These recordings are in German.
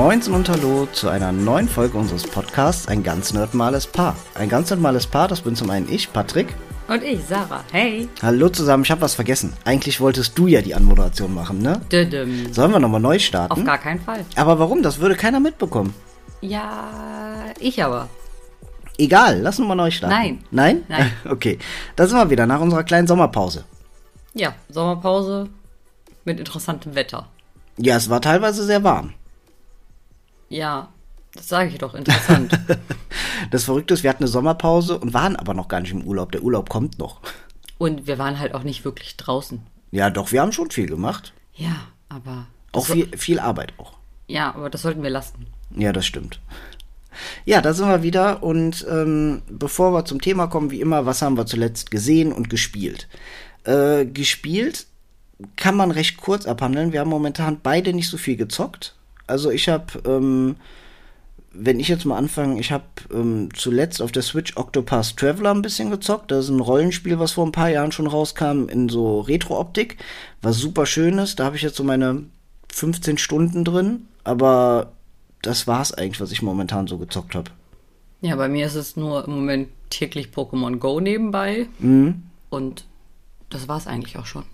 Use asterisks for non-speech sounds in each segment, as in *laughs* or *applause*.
Moinsen und Hallo zu einer neuen Folge unseres Podcasts Ein ganz nerdmales Paar. Ein ganz nerdmales Paar, das bin zum einen ich, Patrick. Und ich, Sarah. Hey. Hallo zusammen, ich habe was vergessen. Eigentlich wolltest du ja die Anmoderation machen, ne? Düdüm. Sollen wir nochmal neu starten? Auf gar keinen Fall. Aber warum? Das würde keiner mitbekommen. Ja, ich aber. Egal, lass uns mal neu starten. Nein. Nein? Nein. *laughs* Okay, da sind wir wieder nach unserer kleinen Sommerpause. Ja, Sommerpause mit interessantem Wetter. Ja, es war teilweise sehr warm. Ja, das sage ich doch, interessant. *laughs* Das Verrückte ist, wir hatten eine Sommerpause und waren aber noch gar nicht im Urlaub. Der Urlaub kommt noch. Und wir waren halt auch nicht wirklich draußen. Ja, doch, wir haben schon viel gemacht. Ja, aber. Auch viel, viel Arbeit auch. Ja, aber das sollten wir lassen. Ja, das stimmt. Ja, da sind wir wieder und ähm, bevor wir zum Thema kommen, wie immer, was haben wir zuletzt gesehen und gespielt? Äh, gespielt kann man recht kurz abhandeln. Wir haben momentan beide nicht so viel gezockt. Also ich habe, ähm, wenn ich jetzt mal anfange, ich habe ähm, zuletzt auf der Switch Octopath Traveler ein bisschen gezockt. Das ist ein Rollenspiel, was vor ein paar Jahren schon rauskam in so Retro-Optik. Was super schön ist. Da habe ich jetzt so meine 15 Stunden drin. Aber das war's eigentlich, was ich momentan so gezockt habe. Ja, bei mir ist es nur im Moment täglich Pokémon Go nebenbei. Mhm. Und das war's eigentlich auch schon.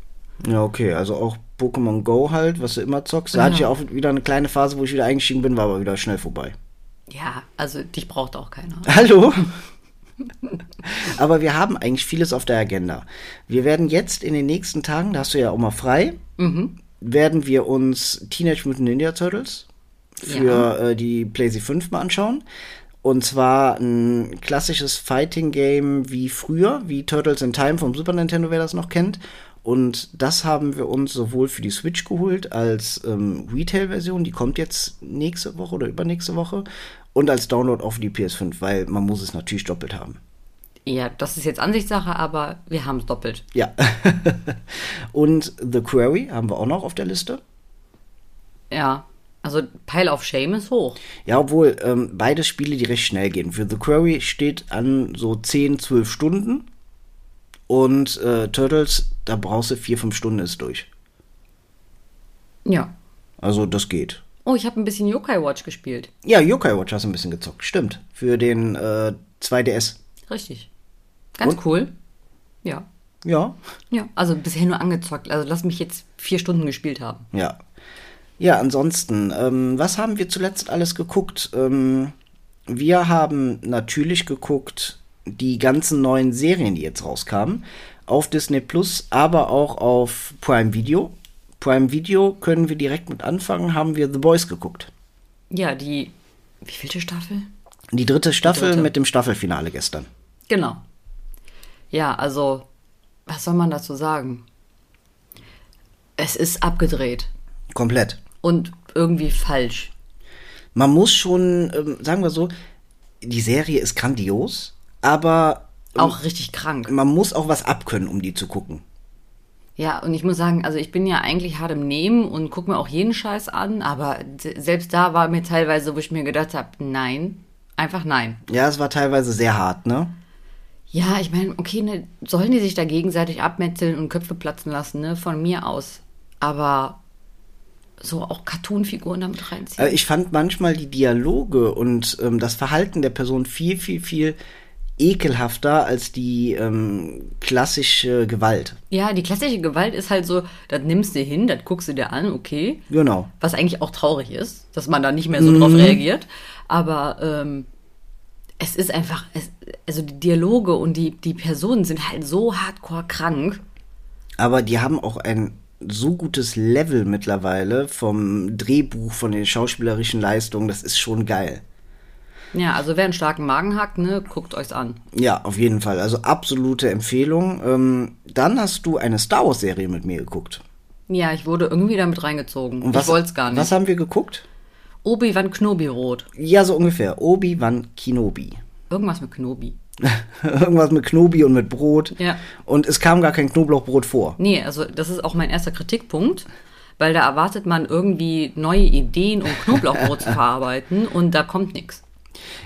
Ja, okay. Also auch Pokémon Go halt, was du immer zockst. Da Ja. hatte ich ja auch wieder eine kleine Phase, wo ich wieder eingestiegen bin, war aber wieder schnell vorbei. Ja, also dich braucht auch keiner. *laughs* Hallo? Aber wir haben eigentlich vieles auf der Agenda. Wir werden jetzt in den nächsten Tagen, da hast du ja auch mal frei, werden wir uns Teenage Mutant Ninja Turtles für äh, die PlayStation 5 mal anschauen. Und zwar ein klassisches Fighting-Game wie früher, wie Turtles in Time vom Super Nintendo, wer das noch kennt. Und das haben wir uns sowohl für die Switch geholt als ähm, Retail-Version, die kommt jetzt nächste Woche oder übernächste Woche, und als Download für die PS5, weil man muss es natürlich doppelt haben. Ja, das ist jetzt Ansichtssache, aber wir haben es doppelt. Ja. *laughs* und The Quarry haben wir auch noch auf der Liste. Ja, also Pile of Shame ist hoch. Ja, obwohl ähm, beide Spiele, die recht schnell gehen. Für The Quarry steht an so 10, 12 Stunden. Und äh, Turtles, da brauchst du 4, 5 Stunden ist durch. Ja. Also das geht. Oh, ich habe ein bisschen Yokai Watch gespielt. Ja, Yokai Watch hast du ein bisschen gezockt. Stimmt. Für den äh, 2DS. Richtig. Ganz Und? cool. Ja. Ja. Ja. Also bisher nur angezockt. Also lass mich jetzt vier Stunden gespielt haben. Ja. Ja, ansonsten, ähm, was haben wir zuletzt alles geguckt? Ähm, wir haben natürlich geguckt die ganzen neuen Serien, die jetzt rauskamen, auf Disney Plus, aber auch auf Prime Video. Prime Video können wir direkt mit anfangen, haben wir The Boys geguckt. Ja, die. Wie vielte Staffel? Die dritte Staffel dritte. mit dem Staffelfinale gestern. Genau. Ja, also, was soll man dazu sagen? Es ist abgedreht Komplett. und irgendwie falsch. Man muss schon, ähm, sagen wir so, die Serie ist grandios, aber Auch richtig krank. man muss auch was abkönnen, um die zu gucken. Ja, und ich muss sagen, also ich bin ja eigentlich hart im Nehmen und gucke mir auch jeden Scheiß an, aber se- selbst da war mir teilweise, wo ich mir gedacht habe, nein, einfach nein. Ja, es war teilweise sehr hart, ne? Ja, ich meine, okay, ne, sollen die sich da gegenseitig abmetzeln und Köpfe platzen lassen, ne, von mir aus. Aber so auch Cartoon-Figuren damit reinziehen. Äh, Ich fand manchmal die Dialoge und ähm, das Verhalten der Person viel, viel, viel ekelhafter als die ähm, klassische Gewalt. ja, die klassische Gewalt ist halt so, das nimmst du hin, das guckst du dir an, okay. Genau. Was eigentlich auch traurig ist, dass man da nicht mehr so drauf reagiert. Aber ähm, es ist einfach, es, also die Dialoge und die, die Personen sind halt so hardcore krank. Aber die haben auch ein so gutes Level mittlerweile vom Drehbuch, von den schauspielerischen Leistungen, das ist schon geil. Ja, also wer einen starken Magen hat, ne, guckt euch's an. Ja, auf jeden Fall. Also absolute Empfehlung. Ähm, dann hast du eine Star Wars Serie mit mir geguckt. Ja, ich wurde irgendwie damit reingezogen. Und was, ich wollte es gar nicht. Was haben wir geguckt? Obi-Wan Knobi-Rot. Ja, so ungefähr. Obi-Wan Kenobi. Irgendwas mit Knobi. *laughs* Irgendwas mit Knobi und mit Brot. Ja. Und es kam gar kein Knoblauchbrot vor. Nee, also das ist auch mein erster Kritikpunkt, weil da erwartet man irgendwie neue Ideen, um Knoblauchbrot zu *laughs* verarbeiten und da kommt nichts.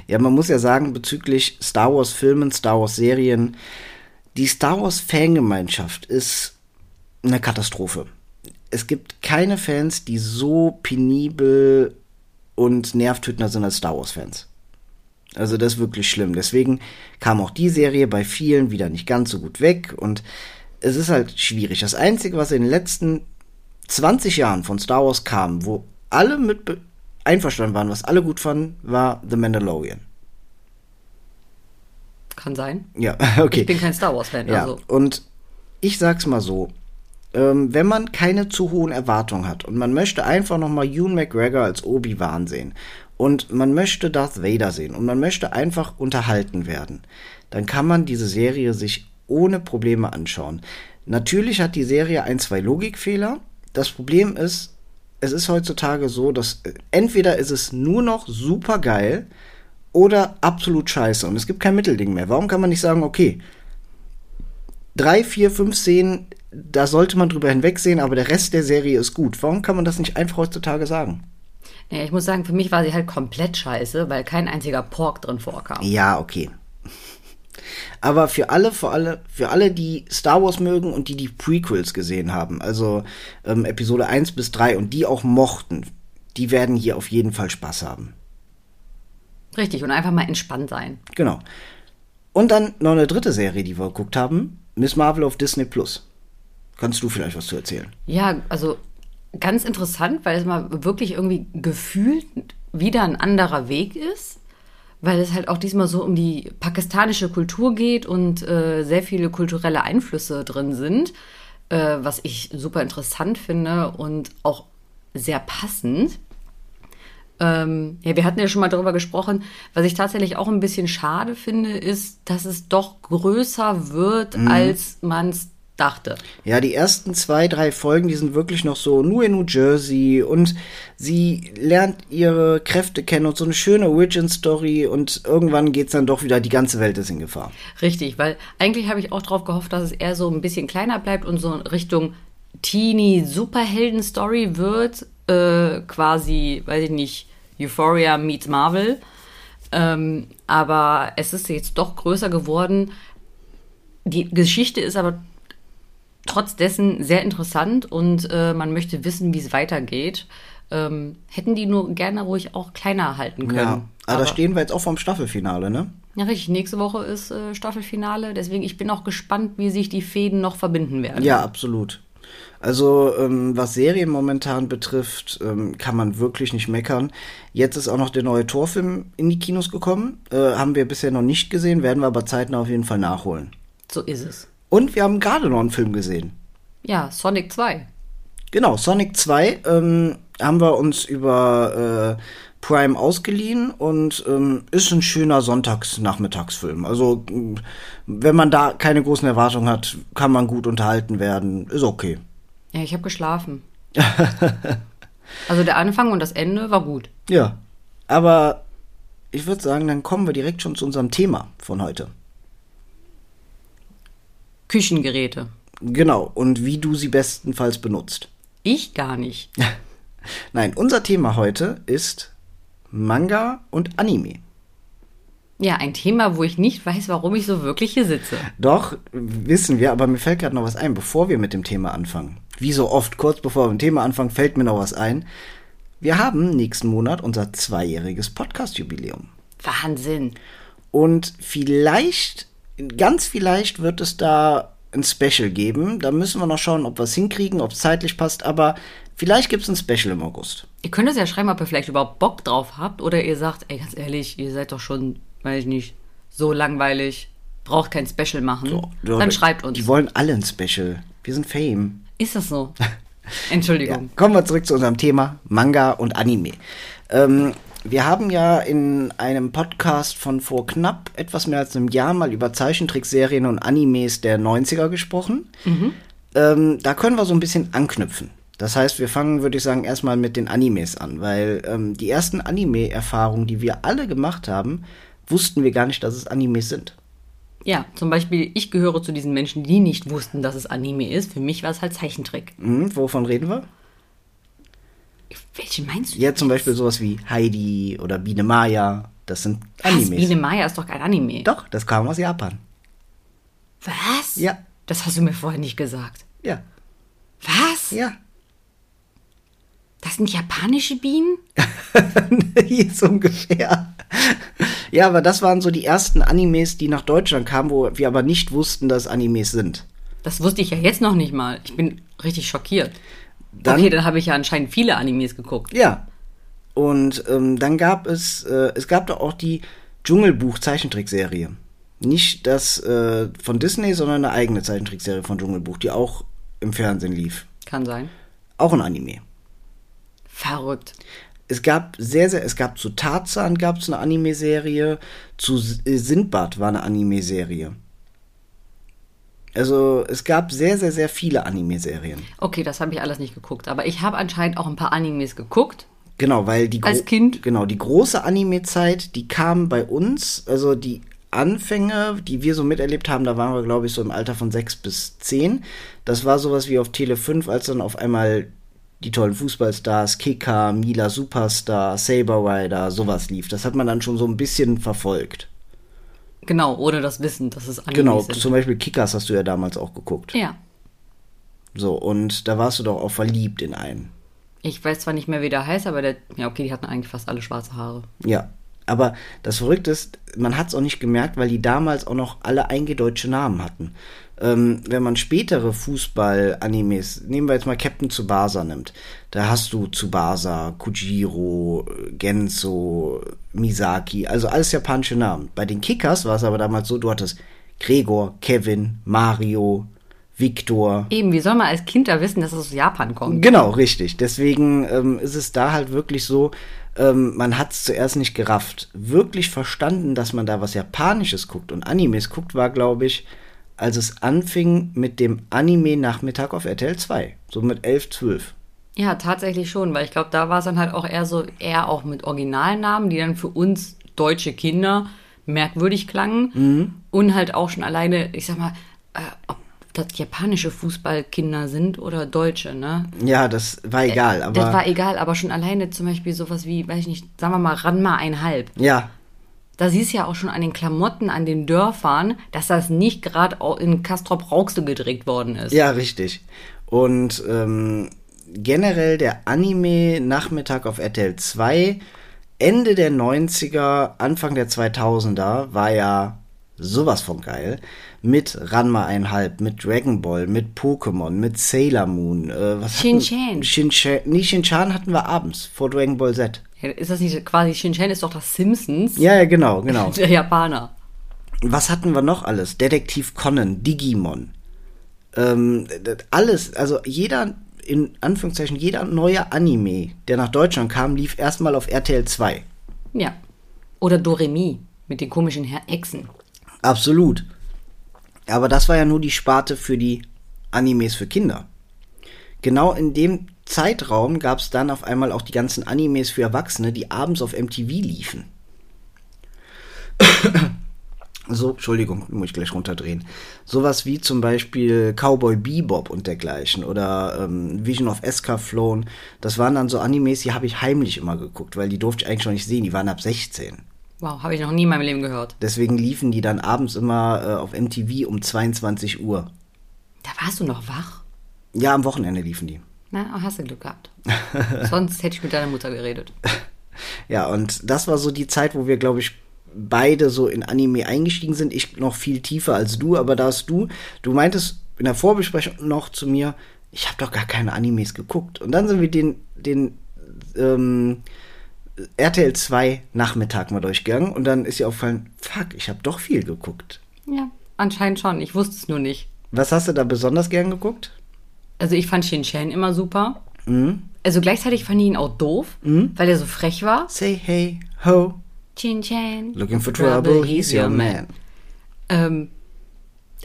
Ja, man muss ja sagen, bezüglich Star Wars Filmen, Star Wars Serien, die Star Wars Fangemeinschaft ist eine Katastrophe. Es gibt keine Fans, die so penibel und nervtötender sind als Star Wars-Fans. Also das ist wirklich schlimm. Deswegen kam auch die Serie bei vielen wieder nicht ganz so gut weg und es ist halt schwierig. Das Einzige, was in den letzten 20 Jahren von Star Wars kam, wo alle mit einverstanden waren, was alle gut fanden, war The Mandalorian. Kann sein. Ja, *laughs* okay. Ich bin kein Star Wars-Fan. Ja, Also. und ich sag's mal so, ähm, wenn man keine zu hohen Erwartungen hat und man möchte einfach nochmal Ewan McGregor als Obi-Wan sehen und man möchte Darth Vader sehen und man möchte einfach unterhalten werden, dann kann man diese Serie sich ohne Probleme anschauen. Natürlich hat die Serie ein, zwei Logikfehler. Das Problem ist, es ist heutzutage so, dass äh, entweder ist es nur noch super geil oder absolut scheiße und es gibt kein Mittelding mehr. Warum kann man nicht sagen, okay, drei, vier, fünf Szenen, da sollte man drüber hinwegsehen, aber der Rest der Serie ist gut. Warum kann man das nicht einfach heutzutage sagen? Ja, ich muss sagen, für mich war sie halt komplett scheiße, weil kein einziger Pork drin vorkam. Ja, okay. Aber für alle, für alle, für alle, die Star Wars mögen und die die Prequels gesehen haben, also ähm, Episode 1 bis 3 und die auch mochten, die werden hier auf jeden Fall Spaß haben. Richtig, und einfach mal entspannt sein. Genau. Und dann noch eine dritte Serie, die wir geguckt haben, Miss Marvel auf Disney Plus. Kannst du vielleicht was zu erzählen? Ja, also ganz interessant, weil es mal wirklich irgendwie gefühlt wieder ein anderer Weg ist, weil es halt auch diesmal so um die pakistanische Kultur geht und äh, sehr viele kulturelle Einflüsse drin sind, äh, was ich super interessant finde und auch sehr passend. Ähm, ja, wir hatten ja schon mal darüber gesprochen. Was ich tatsächlich auch ein bisschen schade finde, ist, dass es doch größer wird, als man es dachte. Ja, die ersten zwei, drei Folgen, die sind wirklich noch so nur in New Jersey und sie lernt ihre Kräfte kennen und so eine schöne Origin-Story und irgendwann geht's dann doch wieder, die ganze Welt ist in Gefahr. Richtig, weil eigentlich habe ich auch darauf gehofft, dass es eher so ein bisschen kleiner bleibt und so Richtung Teenie-Superhelden-Story wird. Äh, quasi, weiß ich nicht, Euphoria meets Marvel. Ähm, aber es ist jetzt doch größer geworden. Die Geschichte ist aber trotz dessen sehr interessant und äh, man möchte wissen, wie es weitergeht. Ähm, hätten die nur gerne ruhig auch kleiner halten können. Ja, aber da stehen wir jetzt auch vorm Staffelfinale, ne? Ja, richtig. Nächste Woche ist äh, Staffelfinale. Deswegen, ich bin auch gespannt, wie sich die Fäden noch verbinden werden. Ja, absolut. Also, ähm, was Serien momentan betrifft, ähm, kann man wirklich nicht meckern. Jetzt ist auch noch der neue Torfilm in die Kinos gekommen. Äh, haben wir bisher noch nicht gesehen, werden wir aber zeitnah auf jeden Fall nachholen. So ist es. Und wir haben gerade noch einen Film gesehen. Ja, Sonic 2. Genau, Sonic 2 ähm, haben wir uns über äh, Prime ausgeliehen und ähm, ist ein schöner Sonntagsnachmittagsfilm. Also, mh, wenn man da keine großen Erwartungen hat, kann man gut unterhalten werden. Ist okay. Ja, ich habe geschlafen. *laughs* also der Anfang und das Ende war gut. Ja. Aber ich würde sagen, dann kommen wir direkt schon zu unserem Thema von heute. Küchengeräte. Genau. Und wie du sie bestenfalls benutzt. Ich gar nicht. *laughs* Nein, unser Thema heute ist Manga und Anime. Ja, ein Thema, wo ich nicht weiß, warum ich so wirklich hier sitze. Doch, wissen wir, aber mir fällt gerade noch was ein, bevor wir mit dem Thema anfangen. Wie so oft, kurz bevor wir mit dem Thema anfangen, fällt mir noch was ein. Wir haben nächsten Monat unser zweijähriges Podcast-Jubiläum. Wahnsinn. Und vielleicht, ganz vielleicht wird es da ein Special geben. Da müssen wir noch schauen, ob wir es hinkriegen, ob es zeitlich passt, aber vielleicht gibt es ein Special im August. Ihr könnt es ja schreiben, ob ihr vielleicht überhaupt Bock drauf habt oder ihr sagt, ey, ganz ehrlich, ihr seid doch schon, weiß ich nicht, so langweilig, braucht kein Special machen. So, Dann schreibt uns. Die wollen alle ein Special. Wir sind Fame. Ist das so? *laughs* Ja. Entschuldigung. Kommen wir zurück zu unserem Thema Manga und Anime. Ähm, wir haben ja in einem Podcast von vor knapp etwas mehr als einem Jahr mal über Zeichentrickserien und Animes der 90er gesprochen. Ähm, da können wir so ein bisschen anknüpfen. Das heißt, wir fangen, würde ich sagen, erstmal mit den Animes an, weil ähm, die ersten Anime-Erfahrungen, die wir alle gemacht haben, wussten wir gar nicht, dass es Animes sind. Ja, zum Beispiel, ich gehöre zu diesen Menschen, die nicht wussten, dass es Anime ist. Für mich war es halt Zeichentrick. Hm, wovon reden wir? Welche meinst du? Ja, zum Beispiel sowas wie Heidi oder Biene Maya. Das sind Was? Animes. Biene Maya ist doch kein Anime. Doch, das kam aus Japan. Was? Ja. Das hast du mir vorher nicht gesagt. Ja, Was? ja. Das sind japanische Bienen? *laughs* Hier so ungefähr. Ja, aber das waren so die ersten Animes, die nach Deutschland kamen, wo wir aber nicht wussten, dass Animes sind. Das wusste ich ja jetzt noch nicht mal. Ich bin richtig schockiert. Dann- okay, dann habe ich ja anscheinend viele Animes geguckt. Ja. Und ähm, dann gab es, äh, es gab doch auch die Dschungelbuch-Zeichentrickserie. Nicht das äh, von Disney, sondern eine eigene Zeichentrickserie von Dschungelbuch, die auch im Fernsehen lief. Kann sein. Auch ein Anime. Verrückt. Es gab sehr, sehr, es gab zu Tarzan gab es eine Anime-Serie, zu äh, Sindbad war eine Anime-Serie. Also es gab sehr, sehr, sehr viele Anime-Serien. Okay, das habe ich alles nicht geguckt. Aber ich habe anscheinend auch ein paar Animes geguckt. Genau, weil die Als Kind? Genau, die große Anime-Zeit, die kam bei uns, also die Anfänge, die wir so miterlebt haben, da waren wir, glaube ich, so im Alter von sechs bis zehn. Das war sowas wie auf Tele 5, als dann auf einmal die tollen Fußballstars, Kicker, Mila Superstar, Saber Rider, sowas lief. Das hat man dann schon so ein bisschen verfolgt. Genau, ohne das Wissen, dass es Animes Genau, sind. zum Beispiel Kickers hast du ja damals auch geguckt. Ja. So, und da warst du doch auch verliebt in einen. Ich weiß zwar nicht mehr, wie der heißt, aber der. Ja, okay, die hatten eigentlich fast alle schwarze Haare. Ja, aber das Verrückte ist, man hat es auch nicht gemerkt, weil die damals auch noch alle eingedeutsche Namen hatten. Ähm, wenn man spätere Fußball-Animes, nehmen wir jetzt mal Captain Tsubasa nimmt, da hast du Tsubasa, Kujiro, Genso, Misaki, also alles japanische Namen. Bei den Kickers war es aber damals so, du hattest Gregor, Kevin, Mario, Victor, Eben, wie soll man als Kind da wissen, dass es aus Japan kommt? Genau, richtig. Deswegen ähm, ist es da halt wirklich so, ähm, man hat es zuerst nicht gerafft. Wirklich verstanden, dass man da was Japanisches guckt und Animes guckt, war, glaube ich, als es anfing mit dem Anime-Nachmittag auf RTL 2. So mit 11, 12. Ja, tatsächlich schon, weil ich glaube, da war es dann halt auch eher so, eher auch mit Originalnamen, die dann für uns deutsche Kinder merkwürdig klangen. Mhm. Und halt auch schon alleine, ich sag mal, äh, ob das japanische Fußballkinder sind oder deutsche, ne? Ja, das war egal, aber. das war egal, aber schon alleine zum Beispiel sowas wie, weiß ich nicht, sagen wir mal, Ranma einhalb. ja, Da siehst du ja auch schon an den Klamotten, an den Dörfern, dass das nicht gerade in Castrop-Rauxel gedreht worden ist. ja, richtig. Und ähm, generell der Anime-Nachmittag auf RTL 2, Ende der 90er, Anfang der 2000er, war ja sowas von geil. Mit Ranma 1,5, mit Dragon Ball, mit Pokémon, mit Sailor Moon. Äh, was Shin-Chan. Shin-Chan. Nee, Shin-Chan hatten wir abends vor Dragon Ball Z. Ist das nicht quasi, Shin-Chan ist doch das Simpsons Ja, ja, genau, genau. *laughs* der Japaner. Was hatten wir noch alles? Detektiv Conan, Digimon. Ähm, alles, also jeder, in Anführungszeichen, jeder neue Anime, der nach Deutschland kam, lief erstmal auf RTL 2. Ja. Oder Doremi mit den komischen Her Echsen. Absolut. Aber das war ja nur die Sparte für die Animes für Kinder. Genau in dem Zeitraum gab es dann auf einmal auch die ganzen Animes für Erwachsene, die abends auf MTV liefen. *coughs* so, Entschuldigung, muss ich gleich runterdrehen. Sowas wie zum Beispiel Cowboy Bebop und dergleichen oder ähm, Vision of Escaflown. Das waren dann so Animes, die habe ich heimlich immer geguckt, weil die durfte ich eigentlich noch nicht sehen. Die waren ab 16. Wow, habe ich noch nie in meinem Leben gehört. Deswegen liefen die dann abends immer äh, auf MTV um 22 Uhr. Da warst du noch wach? Ja, am Wochenende liefen die. Na, hast du Glück gehabt. *laughs* Sonst hätte ich mit deiner Mutter geredet. *laughs* Ja, und das war so die Zeit, wo wir, glaube ich, beide so in Anime eingestiegen sind. Ich noch viel tiefer als du, aber da hast du, du meintest in der Vorbesprechung noch zu mir, ich habe doch gar keine Animes geguckt. Und dann sind wir den, den ähm, RTL 2 Nachmittag mal durchgegangen und dann ist ihr aufgefallen, fuck, ich habe doch viel geguckt. Ja, anscheinend schon. Ich wusste es nur nicht. Was hast du da besonders gern geguckt? Also ich fand Shin-Chan immer super. Mhm. Also gleichzeitig fand ich ihn auch doof, weil er so frech war. Say hey, ho, Shin-Chan. looking for trouble, he's your man. Ähm,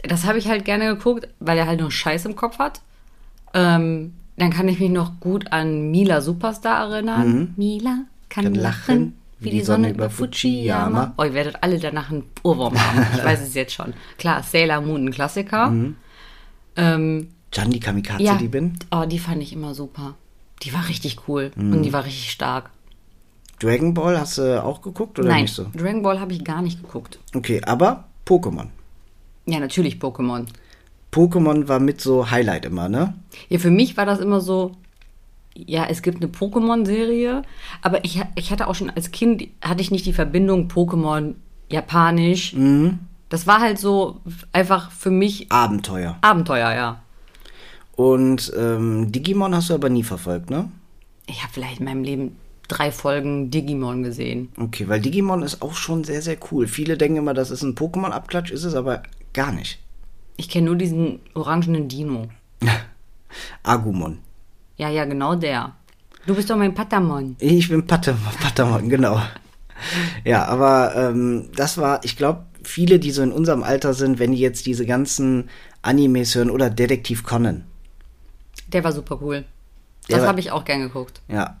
das habe ich halt gerne geguckt, weil er halt nur Scheiß im Kopf hat. Ähm, dann kann ich mich noch gut an Mila Superstar erinnern. Mila kann, Kann lachen, wie die Sonne über Fujiyama. Oh, ihr werdet alle danach einen Ohrwurm haben. Ich weiß es jetzt schon. Klar, Sailor Moon, ein Klassiker. *laughs* Ähm, Jan, die Kamikaze, ja, die bin. oh, die fand ich immer super. Die war richtig cool und die war richtig stark. Dragon Ball hast du auch geguckt oder Nein, nicht so? Dragon Ball habe ich gar nicht geguckt. Okay, aber Pokémon. Ja, natürlich Pokémon. Pokémon war mit so Highlight immer, ne? Ja, für mich war das immer so, ja, es gibt eine Pokémon-Serie, aber ich, ich hatte auch schon als Kind, hatte ich nicht die Verbindung Pokémon japanisch. Das war halt so einfach für mich Abenteuer. Abenteuer, ja. Und ähm, Digimon hast du aber nie verfolgt, ne? Ich habe vielleicht in meinem Leben drei Folgen Digimon gesehen. Okay, weil Digimon ist auch schon sehr, sehr cool. Viele denken immer, das ist ein Pokémon-Abklatsch, ist es aber gar nicht. Ich kenne nur diesen orangenen Dino. *laughs* Agumon. Ja, ja, genau der. Du bist doch mein Patamon. Ich bin Patamon, *laughs* Patamon genau. Ja, aber ähm, das war, ich glaube, viele, die so in unserem Alter sind, wenn die jetzt diese ganzen Animes hören oder Detektiv Conan. Der war super cool. Das habe ich auch gern geguckt. Ja,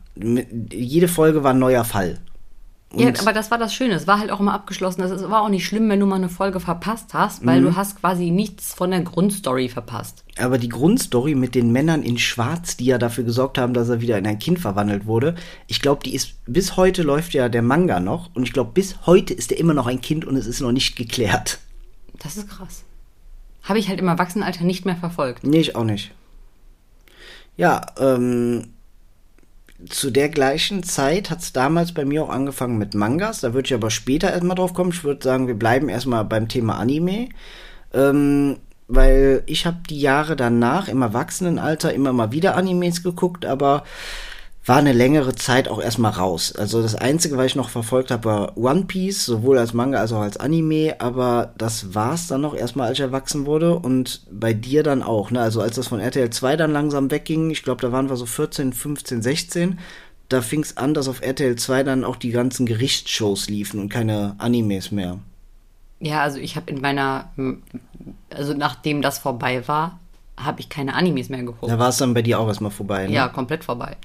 jede Folge war ein neuer Fall. Ja, Und- aber das war das Schöne. Es war halt auch immer abgeschlossen. Es war auch nicht schlimm, wenn du mal eine Folge verpasst hast, weil Mhm. du hast quasi nichts von der Grundstory verpasst. Aber die Grundstory mit den Männern in Schwarz, die ja dafür gesorgt haben, dass er wieder in ein Kind verwandelt wurde, ich glaube, die ist bis heute läuft ja der Manga noch und ich glaube, bis heute ist er immer noch ein Kind und es ist noch nicht geklärt. Das ist krass. Habe ich halt im Erwachsenenalter nicht mehr verfolgt. Nee, ich auch nicht. Ja, ähm, zu der gleichen Zeit hat es damals bei mir auch angefangen mit Mangas. Da würde ich aber später erstmal drauf kommen. Ich würde sagen, wir bleiben erstmal beim Thema Anime. Ähm, weil ich habe die Jahre danach im Erwachsenenalter immer mal wieder Animes geguckt, aber war eine längere Zeit auch erstmal raus. Also das Einzige, was ich noch verfolgt habe, war One Piece, sowohl als Manga als auch als Anime, aber das war's dann noch erstmal, als ich erwachsen wurde und bei dir dann auch, ne? Also als das von RTL 2 dann langsam wegging, ich glaube, da waren wir so 14, 15, 16, da fing's an, dass auf RTL 2 dann auch die ganzen Gerichtsshows liefen und keine Animes mehr. Ja, also ich habe in meiner, also nachdem das vorbei war, habe ich keine Animes mehr geguckt. Da war es dann bei dir auch erstmal vorbei, ne? Ja, komplett vorbei.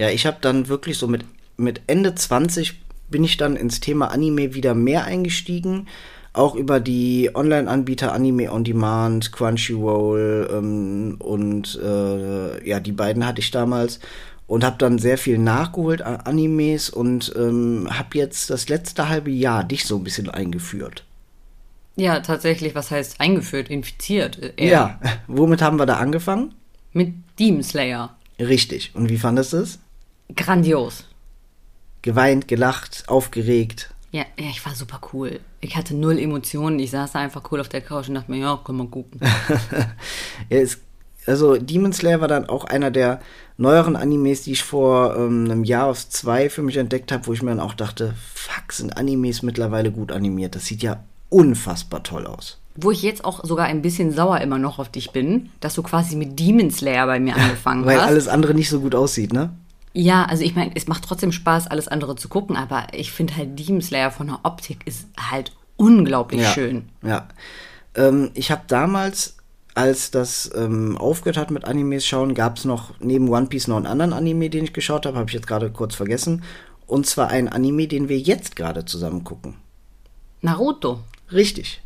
Ja, ich habe dann wirklich so mit, mit Ende 20 bin ich dann ins Thema Anime wieder mehr eingestiegen. Auch über die Online-Anbieter Anime On Demand, Crunchyroll ähm, und äh, ja, die beiden hatte ich damals. Und habe dann sehr viel nachgeholt an Animes und ähm, habe jetzt das letzte halbe Jahr dich so ein bisschen eingeführt. Ja, tatsächlich, was heißt eingeführt, infiziert? äh, eher. Ja, *laughs* womit haben wir da angefangen? Mit Demon Slayer. Richtig. Und wie fandest du es? Grandios. Geweint, gelacht, aufgeregt. Ja, ja, ich war super cool. Ich hatte null Emotionen. Ich saß da einfach cool auf der Couch und dachte mir, ja, kann man gucken. *laughs* Ja, es, also Demon Slayer war dann auch einer der neueren Animes, die ich vor ähm, einem Jahr aus zwei für mich entdeckt habe, wo ich mir dann auch dachte, fuck, sind Animes mittlerweile gut animiert. Das sieht ja unfassbar toll aus. Wo ich jetzt auch sogar ein bisschen sauer immer noch auf dich bin, dass du quasi mit Demon Slayer bei mir *laughs* angefangen Weil hast. alles andere nicht so gut aussieht, ne? Ja, also ich meine, es macht trotzdem Spaß, alles andere zu gucken, aber ich finde halt Demon Slayer von der Optik ist halt unglaublich ja. schön. Ja. Ähm, ich habe damals, als das ähm, aufgehört hat mit Animes schauen, gab es noch neben One Piece noch einen anderen Anime, den ich geschaut habe, habe ich jetzt gerade kurz vergessen. Und zwar ein Anime, den wir jetzt gerade zusammen gucken. Naruto. Richtig.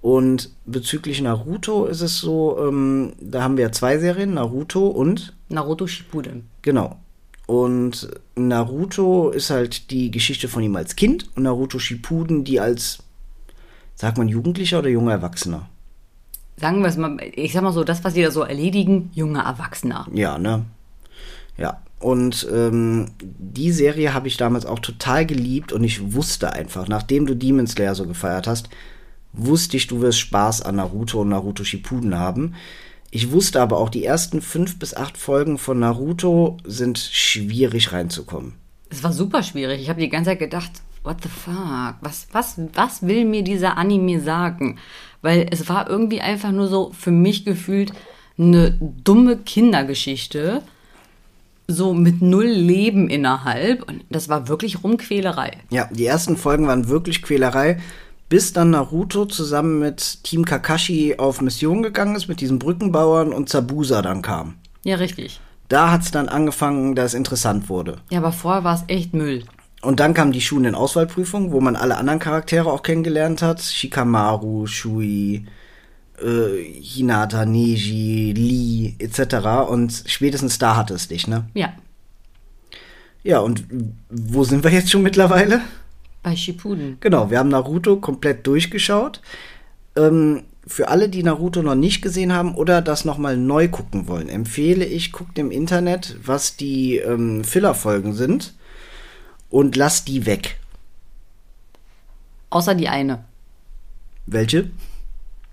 Und bezüglich Naruto ist es so, ähm, da haben wir zwei Serien, Naruto und, Naruto Shippuden. genau. Und Naruto ist halt die Geschichte von ihm als Kind und Naruto Shippuden die als, sagt man, Jugendlicher oder junger Erwachsener? Sagen wir es mal, ich sag mal so, das, was da so erledigen, junger Erwachsener. Ja, ne? Ja. Und ähm, die Serie habe ich damals auch total geliebt und ich wusste einfach, nachdem du Demon Slayer so gefeiert hast, wusste ich, du wirst Spaß an Naruto und Naruto Shippuden haben. Ich wusste aber auch, die ersten fünf bis acht Folgen von Naruto sind schwierig reinzukommen. Es war super schwierig. Ich habe die ganze Zeit gedacht, what the fuck? Was, was, was will mir dieser Anime sagen? Weil es war irgendwie einfach nur so für mich gefühlt eine dumme Kindergeschichte. So mit null Leben innerhalb. Und das war wirklich Rumquälerei. Ja, die ersten Folgen waren wirklich Quälerei, bis dann Naruto zusammen mit Team Kakashi auf Mission gegangen ist mit diesen Brückenbauern und Zabuza dann kam. Ja, richtig. Da hat's dann angefangen, dass es interessant wurde. Ja, aber vorher war es echt Müll. Und dann kam die Schulen-Auswahlprüfung, wo man alle anderen Charaktere auch kennengelernt hat. Shikamaru, Shui, äh, Hinata, Neji, Lee etc. Und spätestens da hatte es dich, ne? Ja, Ja, und wo sind wir jetzt schon mittlerweile? Bei Shippuden. Genau, wir haben Naruto komplett durchgeschaut. Ähm, für alle, die Naruto noch nicht gesehen haben oder das nochmal neu gucken wollen, empfehle ich, guckt im Internet, was die ähm, Filler-Folgen sind und lasst die weg. Außer die eine. Welche?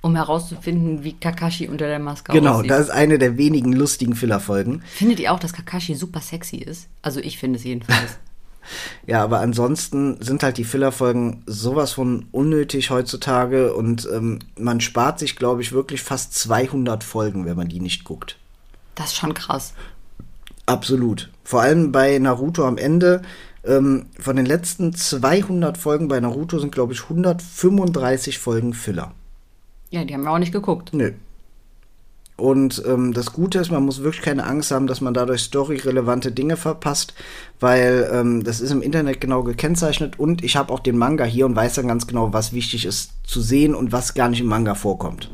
Um herauszufinden, wie Kakashi unter der Maske Genau, aussieht. das ist eine der wenigen lustigen Filler-Folgen. Findet ihr auch, dass Kakashi super sexy ist? Also ich finde es jedenfalls. *laughs* Ja, aber ansonsten sind halt die Filler-Folgen sowas von unnötig heutzutage und ähm, man spart sich, glaube ich, wirklich fast 200 Folgen, wenn man die nicht guckt. Das ist schon krass. Absolut. Vor allem bei Naruto am Ende. Ähm, von den letzten 200 Folgen bei Naruto sind, glaube ich, 135 Folgen Filler. Ja, die haben wir auch nicht geguckt. Nö. Und ähm, das Gute ist, man muss wirklich keine Angst haben, dass man dadurch storyrelevante Dinge verpasst, weil ähm, das ist im Internet genau gekennzeichnet und ich habe auch den Manga hier und weiß dann ganz genau, was wichtig ist zu sehen und was gar nicht im Manga vorkommt.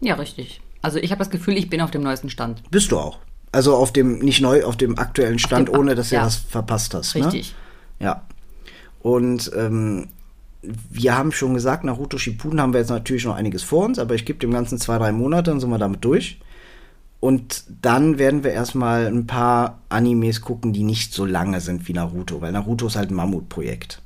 Ja, richtig. Also ich habe das Gefühl, ich bin auf dem neuesten Stand. Bist du auch. Also auf dem, nicht neu, auf dem aktuellen Stand, dem- ohne dass du ja. was verpasst hast. Richtig. Ne? Ja. Und ähm, wir haben schon gesagt, Naruto Shippuden haben wir jetzt natürlich noch einiges vor uns, aber ich gebe dem Ganzen zwei, drei Monate, dann sind wir damit durch. Und dann werden wir erstmal ein paar Animes gucken, die nicht so lange sind wie Naruto, weil Naruto ist halt ein Mammutprojekt.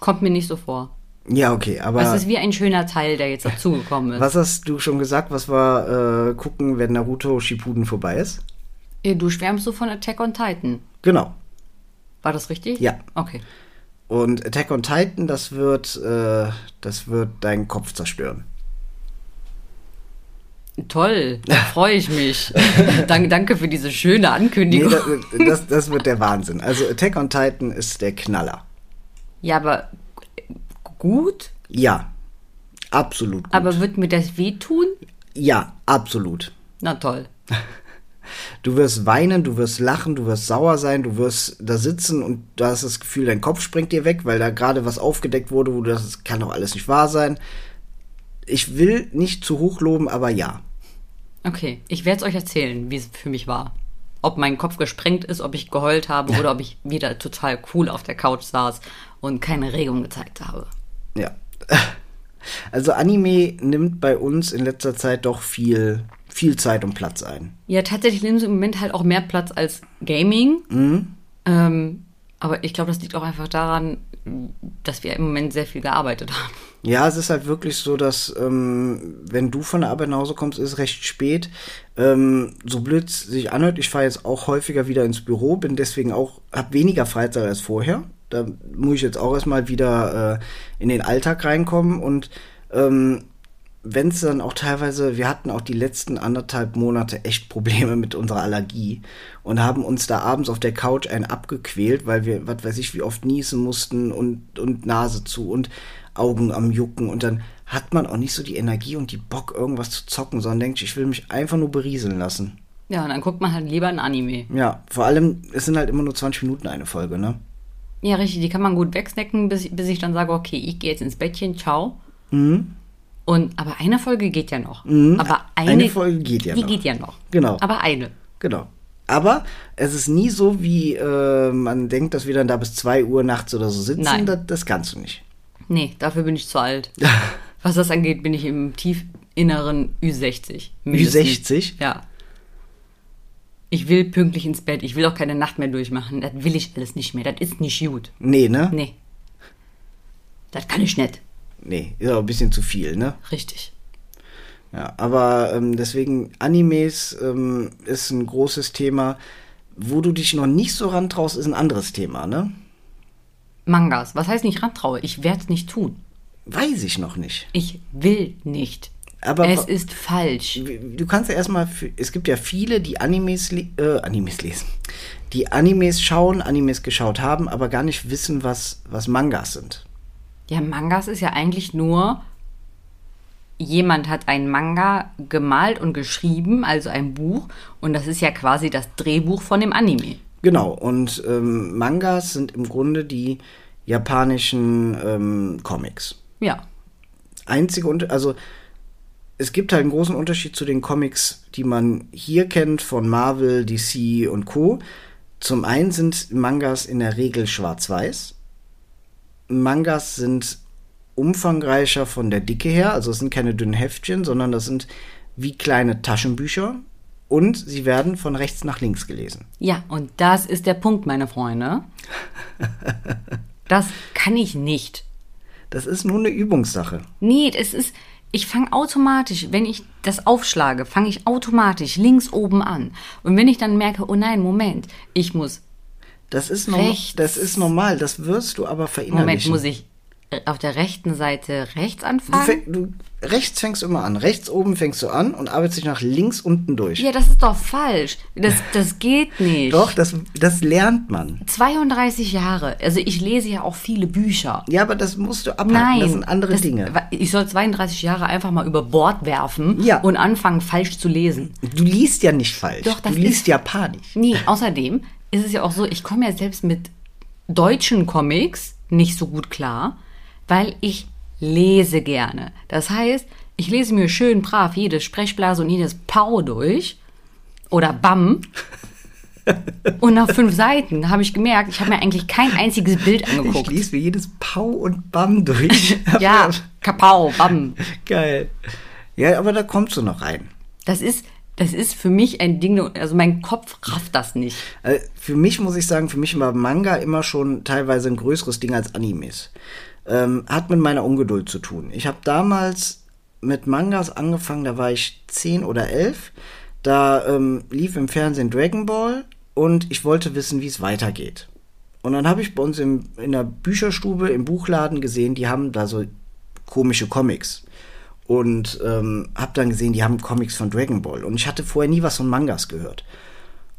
Kommt mir nicht so vor. Ja, okay, aber Es ist wie ein schöner Teil, der jetzt dazugekommen ist. *laughs* was hast du schon gesagt, was wir äh, gucken, wenn Naruto Shippuden vorbei ist? Äh, Du schwärmst so von Attack on Titan. Genau. War das richtig? Ja. Okay. Und Attack on Titan, das wird, äh, das wird deinen Kopf zerstören. Toll, da *laughs* freue ich mich. danke, danke für diese schöne Nee, Ankündigung. das, das, das wird der Wahnsinn. Also Attack on Titan ist der Knaller. ja, aber gut, Ja, absolut gut. aber wird mir das wehtun? ja, absolut. Na toll. *laughs* Du wirst weinen, du wirst lachen, du wirst sauer sein, du wirst da sitzen und du hast das Gefühl, dein Kopf springt dir weg, weil da gerade was aufgedeckt wurde, wo du das das kann doch alles nicht wahr sein. Ich will nicht zu hoch loben, aber ja. Okay, ich werde es euch erzählen, wie es für mich war. Ob mein Kopf gesprengt ist, ob ich geheult habe oder ob ich wieder total cool auf der Couch saß und keine Regung gezeigt habe. Ja. *laughs* Also Anime nimmt bei uns in letzter Zeit doch viel, viel Zeit und Platz ein. Ja, tatsächlich nehmen sie im Moment halt auch mehr Platz als Gaming. Ähm, aber ich glaube, das liegt auch einfach daran, dass wir im Moment sehr viel gearbeitet haben. Ja, es ist halt wirklich so, dass ähm, wenn du von der Arbeit nach Hause kommst, ist es recht spät. Ähm, so blöd sich anhört, ich fahre jetzt auch häufiger wieder ins Büro, bin deswegen auch, habe weniger Freizeit als vorher. Da muss ich jetzt auch erstmal wieder äh, in den Alltag reinkommen und ähm, wenn es dann auch teilweise, wir hatten auch die letzten anderthalb Monate echt Probleme mit unserer Allergie und haben uns da abends auf der Couch einen abgequält, weil wir, was weiß ich, wie oft niesen mussten und, und Nase zu und Augen am Jucken und dann hat man auch nicht so die Energie und die Bock, irgendwas zu zocken, sondern denkt, ich will mich einfach nur berieseln lassen. Ja, und dann guckt man halt lieber ein Anime. Ja, vor allem, es sind halt immer nur 20 Minuten eine Folge, ne? Ja, richtig, die kann man gut wegsnacken, bis, bis ich dann sage, okay, ich gehe jetzt ins Bettchen, ciao. Und, aber eine Folge geht ja noch. Aber eine, Eine Folge geht ja die noch. geht ja noch. Genau. Aber eine. Genau. Aber es ist nie so, wie äh, man denkt, dass wir dann da bis 2 Uhr nachts oder so sitzen. Nein. Das, das kannst du nicht. Nee, dafür bin ich zu alt. *laughs* Was das angeht, bin ich im tiefinneren Ü60. mindestens. Ü60? Ja. Ich will pünktlich ins Bett. Ich will auch keine Nacht mehr durchmachen. Das will ich alles nicht mehr. Das ist nicht gut. Nee, ne? Nee. Das kann ich nicht. Nee, ist auch ein bisschen zu viel, ne? Richtig. Ja, aber ähm, deswegen Animes ähm, ist ein großes Thema. Wo du dich noch nicht so rantraust, ist ein anderes Thema, ne? Mangas. Was heißt nicht rantraue? Ich werde es nicht tun. Weiß ich noch nicht. Ich will nicht. Aber es ist falsch. Du kannst ja erstmal, es gibt ja viele, die Animes, äh, Animes lesen, die Animes schauen, Animes geschaut haben, aber gar nicht wissen, was, was Mangas sind. Ja, Mangas ist ja eigentlich nur, jemand hat einen Manga gemalt und geschrieben, also ein Buch, und das ist ja quasi das Drehbuch von dem Anime. Genau, und ähm, Mangas sind im Grunde die japanischen ähm, Comics. Ja. Einzige, Unter also es gibt halt einen großen Unterschied zu den Comics, die man hier kennt von Marvel, DC und Co. Zum einen sind Mangas in der Regel schwarz-weiß. Mangas sind umfangreicher von der Dicke her. Also es sind keine dünnen Heftchen, sondern das sind wie kleine Taschenbücher. Und sie werden von rechts nach links gelesen. Ja, und das ist der Punkt, meine Freunde. Das kann ich nicht. Das ist nur eine Übungssache. Nee, es ist, ich fange automatisch, wenn ich das aufschlage, fange ich automatisch links oben an. Und wenn ich dann merke, oh nein, Moment, ich muss, Das ist, norm das ist normal, das wirst du aber Moment, verinnerlichen. muss ich äh, auf der rechten Seite rechts Du, anfangen? fäng, du rechts fängst du immer an. Rechts oben fängst du an und arbeitest dich nach links unten durch. Ja, das ist doch falsch. Das, das geht nicht. Doch, das, das lernt man. 32 Jahre. Also ich lese ja auch viele Bücher. Ja, aber das musst du abhaken. Nein. das sind andere das- Dinge. Ich soll 32 Jahre einfach mal über Bord werfen Ja. und anfangen, falsch zu lesen. Du liest ja nicht falsch. Doch, das du liest ist- japanisch. Nee, außerdem ist es ja auch so, ich komme ja selbst mit deutschen Comics nicht so gut klar, weil ich lese gerne. Das heißt, ich lese mir schön brav jede Sprechblase und jedes Pau durch oder Bam. *laughs* Und nach fünf Seiten habe ich gemerkt, ich habe mir eigentlich kein einziges Bild Ich angeguckt. lese mir jedes Pau und Bam durch. *laughs* Ja, Kapau, Bam. Geil. Ja, aber da kommst du noch rein. Das ist, das ist für mich ein Ding, also mein Kopf rafft das nicht. Also für mich muss ich sagen, für mich war Manga immer schon teilweise ein größeres Ding als Animes. Ähm, hat mit meiner Ungeduld zu tun. Ich habe damals mit Mangas angefangen, da war ich 10 oder 11. Da ähm, lief im Fernsehen Dragon Ball und ich wollte wissen, wie es weitergeht. Und dann habe ich bei uns im, in der Bücherstube, im Buchladen gesehen, die haben da so komische Comics. Und ähm, habe dann gesehen, die haben Comics von Dragon Ball. Und ich hatte vorher nie was von Mangas gehört.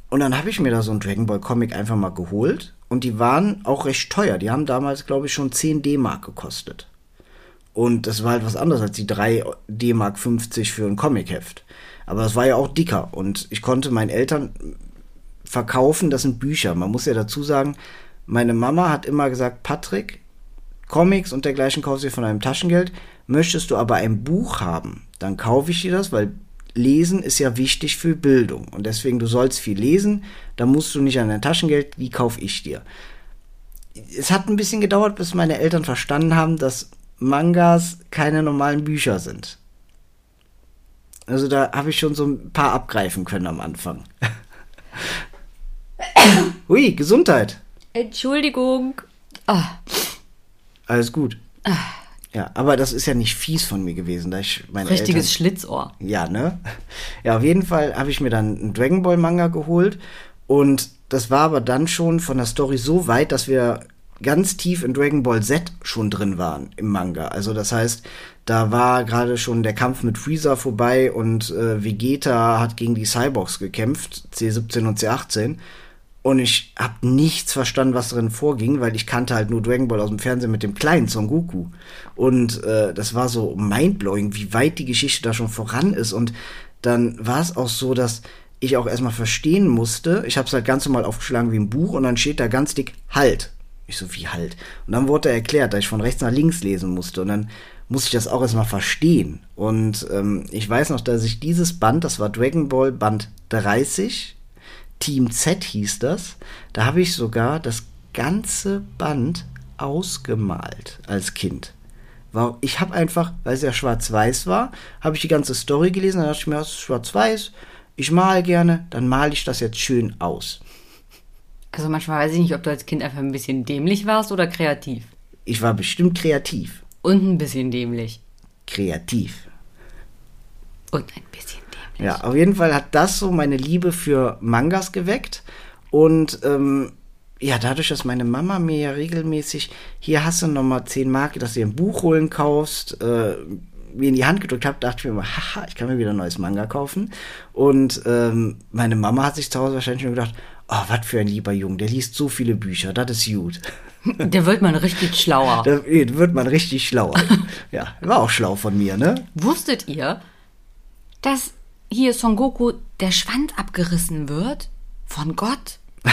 Und dann habe ich mir da so einen Dragon Ball Comic einfach mal geholt. Und die waren auch recht teuer. Die haben damals, glaube ich, schon 10 D-Mark gekostet. Und das war halt was anderes als die 3 D-Mark 50 für ein Comicheft. Aber das war ja auch dicker. Und ich konnte meinen Eltern verkaufen, das sind Bücher. Man muss ja dazu sagen, meine Mama hat immer gesagt, Patrick, Comics und dergleichen kaufst du dir von einem Taschengeld. Möchtest du aber ein Buch haben, dann kaufe ich dir das, weil Lesen ist ja wichtig für Bildung. Und deswegen, du sollst viel lesen, da musst du nicht an dein Taschengeld, die kaufe ich dir. Es hat ein bisschen gedauert, bis meine Eltern verstanden haben, dass Mangas keine normalen Bücher sind. Also da habe ich schon so ein paar abgreifen können am Anfang. *coughs* Ui, Gesundheit. Entschuldigung. Ah, Alles gut. Ja, aber das ist ja nicht fies von mir gewesen, da ich meine richtiges Eltern, Schlitzohr. Ja, ne? Ja, auf jeden Fall habe ich mir dann einen Dragon Ball Manga geholt und das war aber dann schon von der Story so weit, dass wir ganz tief in Dragon Ball Z schon drin waren im Manga. Also das heißt, da war gerade schon der Kampf mit Freezer vorbei und äh, Vegeta hat gegen die Cyborgs gekämpft, C17 und C18. Und ich habe nichts verstanden, was drin vorging, weil ich kannte halt nur Dragon Ball aus dem Fernsehen mit dem kleinen Son Goku. Und äh, das war so mindblowing, wie weit die Geschichte da schon voran ist. Und dann war es auch so, dass ich auch erstmal verstehen musste. Ich habe es halt ganz normal aufgeschlagen wie ein Buch und dann steht da ganz dick Halt. Ich so, wie halt? Und dann wurde er erklärt, dass ich von rechts nach links lesen musste. Und dann musste ich das auch erstmal verstehen. Und ähm, ich weiß noch, dass ich dieses Band, das war Dragon Ball Band 30, Team Z hieß das, da habe ich sogar das ganze Band ausgemalt als Kind. Ich habe einfach, weil es ja schwarz-weiß war, habe ich die ganze Story gelesen, dann dachte ich mir, das ist schwarz-weiß, ich male gerne, dann male ich das jetzt schön aus. Also manchmal weiß ich nicht, ob du als Kind einfach ein bisschen dämlich warst oder kreativ. Ich war bestimmt kreativ. Und ein bisschen dämlich. Kreativ. Und ein bisschen. Ja, auf jeden Fall hat das so meine Liebe für Mangas geweckt. Und ähm, ja, dadurch, dass meine Mama mir ja regelmäßig, hier hast du nochmal 10 Mark, dass du dir ein Buch holen kaufst, äh, mir in die Hand gedrückt habe, dachte ich mir immer, haha, ich kann mir wieder ein neues Manga kaufen. Und ähm, meine Mama hat sich zu Hause wahrscheinlich nur gedacht, oh, was für ein lieber Junge, der liest so viele Bücher, das ist gut. *laughs* Der wird man richtig schlauer. *laughs* Da wird man richtig schlauer. *laughs* ja, war auch schlau von mir, ne? Wusstet ihr, dass hier Son Goku der Schwanz abgerissen wird? Von Gott? *laughs*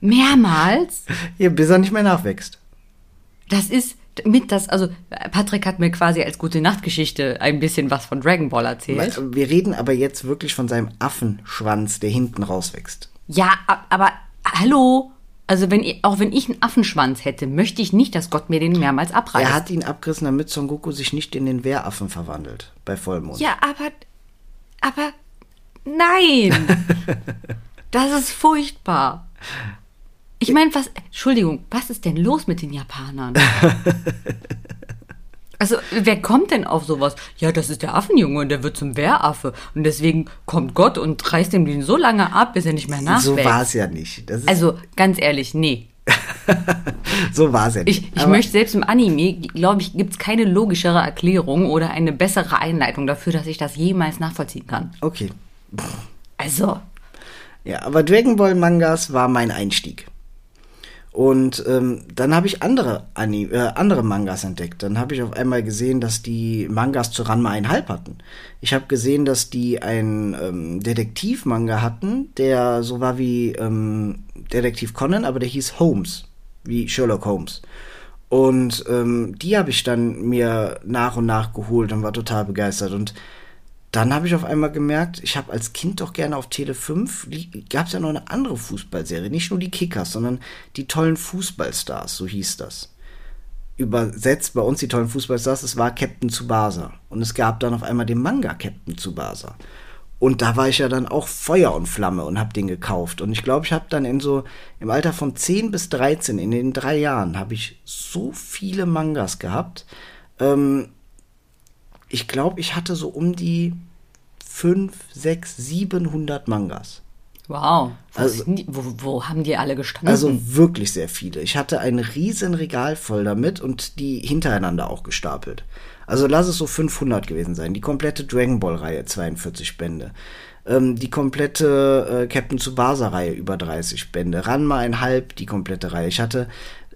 Mehrmals? Hier, bis er nicht mehr nachwächst. Das ist mit das, also Patrick hat mir quasi als gute Nachtgeschichte ein bisschen was von Dragon Ball erzählt. Weil, wir reden aber jetzt wirklich von seinem Affenschwanz, der hinten rauswächst. Ja, aber hallo, Also wenn auch wenn ich einen Affenschwanz hätte, möchte ich nicht, dass Gott mir den mehrmals abreißt. Er hat ihn abgerissen, damit Son Goku sich nicht in den Wehraffen verwandelt bei Vollmond. Ja, aber aber nein. *laughs* das ist furchtbar. Ich meine, was Entschuldigung, was ist denn los mit den Japanern? *laughs* Also, wer kommt denn auf sowas? Ja, das ist der Affenjunge und der wird zum Wehraffe. Und deswegen kommt Gott und reißt ihm den so lange ab, bis er nicht mehr nachwächst. So war es ja nicht. also, ganz ehrlich, nee. *laughs* so war es ja nicht. Ich, ich möchte selbst im Anime, glaube ich, gibt es keine logischere Erklärung oder eine bessere Einleitung dafür, dass ich das jemals nachvollziehen kann. Okay. Also. Ja, aber Dragon Ball Mangas war mein Einstieg. Und ähm, dann habe ich andere, Anime, äh, andere Mangas entdeckt. Dann habe ich auf einmal gesehen, dass die Mangas zu Ranma einhalb hatten. Ich habe gesehen, dass die einen ähm, Detektiv-Manga hatten, der so war wie ähm, Detektiv Conan, aber der hieß Holmes, wie Sherlock Holmes. Und ähm, die habe ich dann mir nach und nach geholt und war total begeistert. Und dann habe ich auf einmal gemerkt, ich habe als Kind doch gerne auf Tele 5, gab es ja noch eine andere Fußballserie, nicht nur die Kickers, sondern die tollen Fußballstars, so hieß das. Übersetzt bei uns die tollen Fußballstars, es war Captain Tsubasa. Und es gab dann auf einmal den Manga Captain Tsubasa. Und da war ich ja dann auch Feuer und Flamme und habe den gekauft. Und ich glaube, ich habe dann in so im Alter von 10 bis 13, in den drei Jahren, habe ich so viele Mangas gehabt. Ähm, ich glaube, ich hatte so um die 5, 6, 700 Mangas. Wow. Wo, also, die, wo, wo, haben die alle gestanden? Also wirklich sehr viele. Ich hatte ein riesen Regal voll damit und die hintereinander auch gestapelt. Also lass es so 500 gewesen sein. Die komplette Dragon Ball Reihe, 42 Bände. Ähm, die komplette äh, Captain Tsubasa Reihe, über 30 Bände. Ranma ein halb, die komplette Reihe. Ich hatte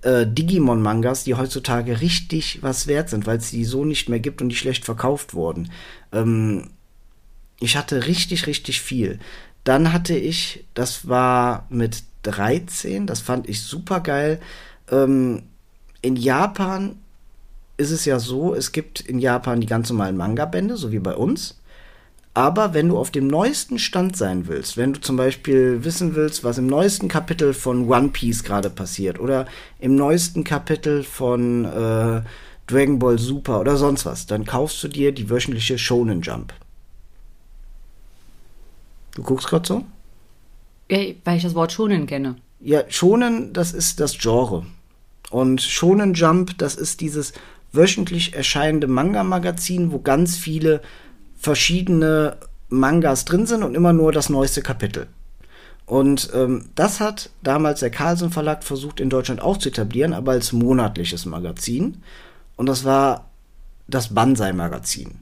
äh, Digimon-Mangas, die heutzutage richtig was wert sind, weil es die so nicht mehr gibt und die schlecht verkauft wurden. Ähm, ich hatte richtig, richtig viel. Dann hatte ich, das war mit 13, das fand ich super geil. Ähm, in Japan ist es ja so, es gibt in Japan die ganz normalen Manga-Bände, so wie bei uns. Aber wenn du auf dem neuesten Stand sein willst, wenn du zum Beispiel wissen willst, was im neuesten Kapitel von One Piece gerade passiert oder im neuesten Kapitel von äh, Dragon Ball Super oder sonst was, dann kaufst du dir die wöchentliche Shonen Jump. Du guckst gerade so? Ja, weil ich das Wort Shonen kenne. Ja, Shonen, das ist das Genre. Und Shonen Jump, das ist dieses wöchentlich erscheinende Manga-Magazin, wo ganz viele verschiedene Mangas drin sind und immer nur das neueste Kapitel. Und ähm, das hat damals der Carlsen Verlag versucht in Deutschland auch zu etablieren, aber als monatliches Magazin. Und das war das Banzai Magazin.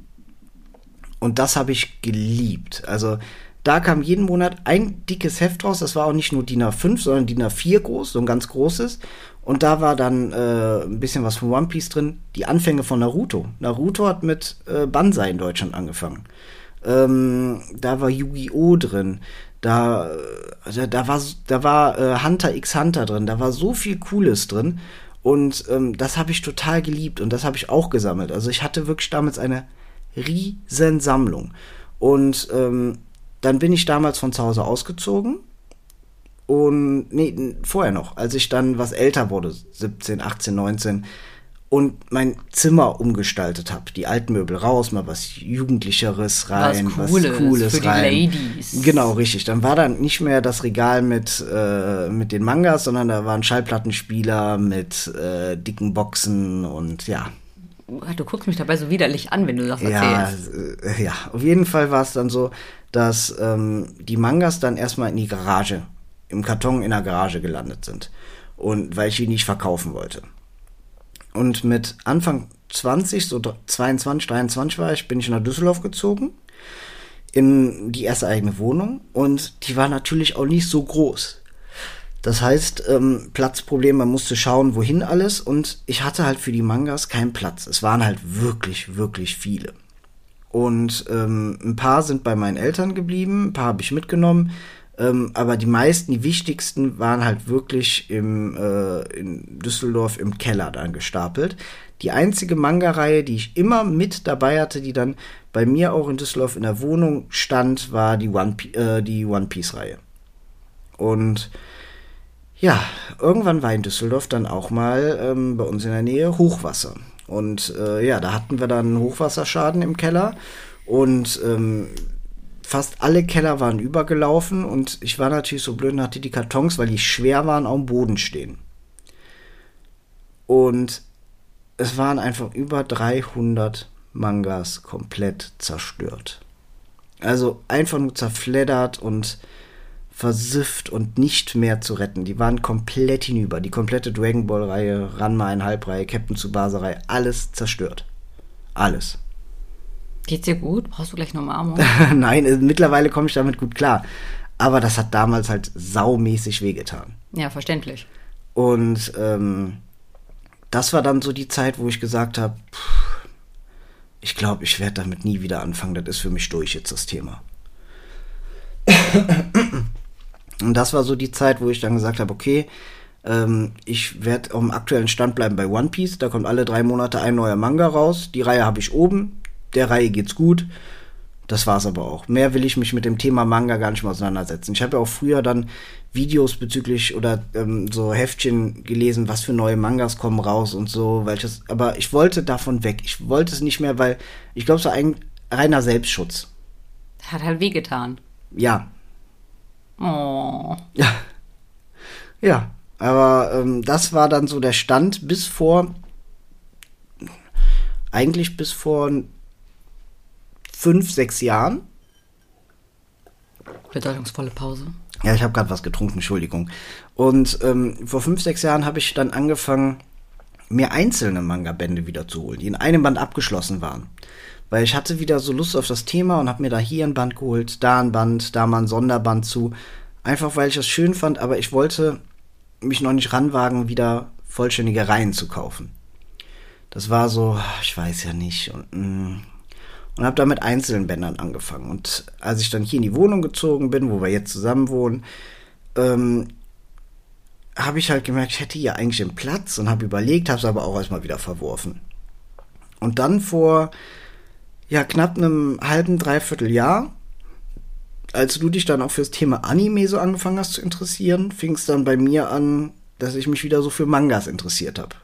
Und das habe ich geliebt. Also da kam jeden Monat ein dickes Heft raus. Das war auch nicht nur DIN A5, sondern DIN A4 groß, so ein ganz großes. Und da war dann äh, ein bisschen was von One Piece drin. Die Anfänge von Naruto. Naruto hat mit äh, Banzai in Deutschland angefangen. Ähm, da war Yu-Gi-Oh! drin. Da, da, da war, da war äh, Hunter x Hunter drin. Da war so viel Cooles drin. Und ähm, das habe ich total geliebt und das habe ich auch gesammelt. Also ich hatte wirklich damals eine riesen Sammlung. Und ähm, dann bin ich damals von zu Hause ausgezogen und nee, vorher noch, als ich dann was älter wurde, 17, 18, 19 und mein Zimmer umgestaltet habe. Die alten Möbel raus, mal was Jugendlicheres rein, was Cooles, was Cooles für rein. Die Ladies. Genau, richtig. Dann war dann nicht mehr das Regal mit, äh, mit den Mangas, sondern da waren Schallplattenspieler mit äh, dicken Boxen und ja. Du guckst mich dabei so widerlich an, wenn du das erzählst. Ja, äh, ja. auf jeden Fall war es dann so, dass ähm, die Mangas dann erstmal in die Garage im Karton in der Garage gelandet sind. Und weil ich die nicht verkaufen wollte. Und mit Anfang 20, so 22, 23 war ich, bin ich nach Düsseldorf gezogen. In die erste eigene Wohnung. Und die war natürlich auch nicht so groß. Das heißt, ähm, Platzproblem, man musste schauen, wohin alles. Und ich hatte halt für die Mangas keinen Platz. Es waren halt wirklich, wirklich viele. Und ähm, ein paar sind bei meinen Eltern geblieben, ein paar habe ich mitgenommen. Ähm, aber die meisten, die wichtigsten, waren halt wirklich im, äh, in Düsseldorf im Keller dann gestapelt. Die einzige Manga-Reihe, die ich immer mit dabei hatte, die dann bei mir auch in Düsseldorf in der Wohnung stand, war die One, äh, die One Piece-Reihe. Und Ja, irgendwann war in Düsseldorf dann auch mal ähm, bei uns in der Nähe Hochwasser. Und äh, ja, da hatten wir dann Hochwasserschaden im Keller und ähm, fast alle Keller waren übergelaufen und ich war natürlich so blöd und hatte die Kartons, weil die schwer waren, dem Boden stehen. Und es waren einfach über 300 Mangas komplett zerstört. Also einfach nur zerfleddert und versifft und nicht mehr zu retten. Die waren komplett hinüber. Die komplette Dragon Ball Reihe, Ranma Einhalbreihe, Captain Tsubasa Reihe, alles zerstört. Alles. Geht's dir gut? Brauchst du gleich noch Umarmung? *laughs* Nein, äh, mittlerweile komme ich damit gut klar. Aber das hat damals halt saumäßig wehgetan. Ja, verständlich. Und ähm, das war dann so die Zeit, wo ich gesagt habe, ich glaube, ich werde damit nie wieder anfangen. Das ist für mich durch jetzt das Thema. *clears throat* Und das war so die Zeit, wo ich dann gesagt habe, okay, ähm, ich werde am aktuellen Stand bleiben bei One Piece. Da kommt alle drei Monate ein neuer Manga raus. Die Reihe habe ich oben. Der Reihe geht's gut. Das war's aber auch. Mehr will ich mich mit dem Thema Manga gar nicht mehr auseinandersetzen. Ich habe ja auch früher dann Videos bezüglich oder ähm, so Heftchen gelesen, was für neue Mangas kommen raus und so, welches. Aber ich wollte davon weg. Ich wollte es nicht mehr, weil ich glaube, es war ein reiner Selbstschutz. Hat halt wehgetan. Ja. Oh. Ja. Ja. Aber ähm, das war dann so der Stand bis vor. Eigentlich bis vor fünf, sechs Jahren. Bedeutungsvolle Pause. Ja, ich habe gerade was getrunken, Entschuldigung. Und ähm, vor fünf, sechs Jahren habe ich dann angefangen, mir einzelne Manga-Bände wieder zu holen, die in einem Band abgeschlossen waren. Weil ich hatte wieder so Lust auf das Thema und habe mir da hier ein Band geholt, da ein Band, da mal ein Sonderband zu. Einfach weil ich das schön fand, aber ich wollte mich noch nicht ranwagen, wieder vollständige Reihen zu kaufen. Das war so, ich weiß ja nicht. Und, mm, und habe da mit einzelnen Bändern angefangen. Und als ich dann hier in die Wohnung gezogen bin, wo wir jetzt zusammen wohnen, ähm, habe ich halt gemerkt, ich hätte hier eigentlich einen Platz und habe überlegt, habe es aber auch erstmal wieder verworfen. Und dann vor ja knapp einem halben, dreiviertel Jahr, als du dich dann auch fürs Thema Anime so angefangen hast zu interessieren, fing es dann bei mir an, dass ich mich wieder so für Mangas interessiert habe.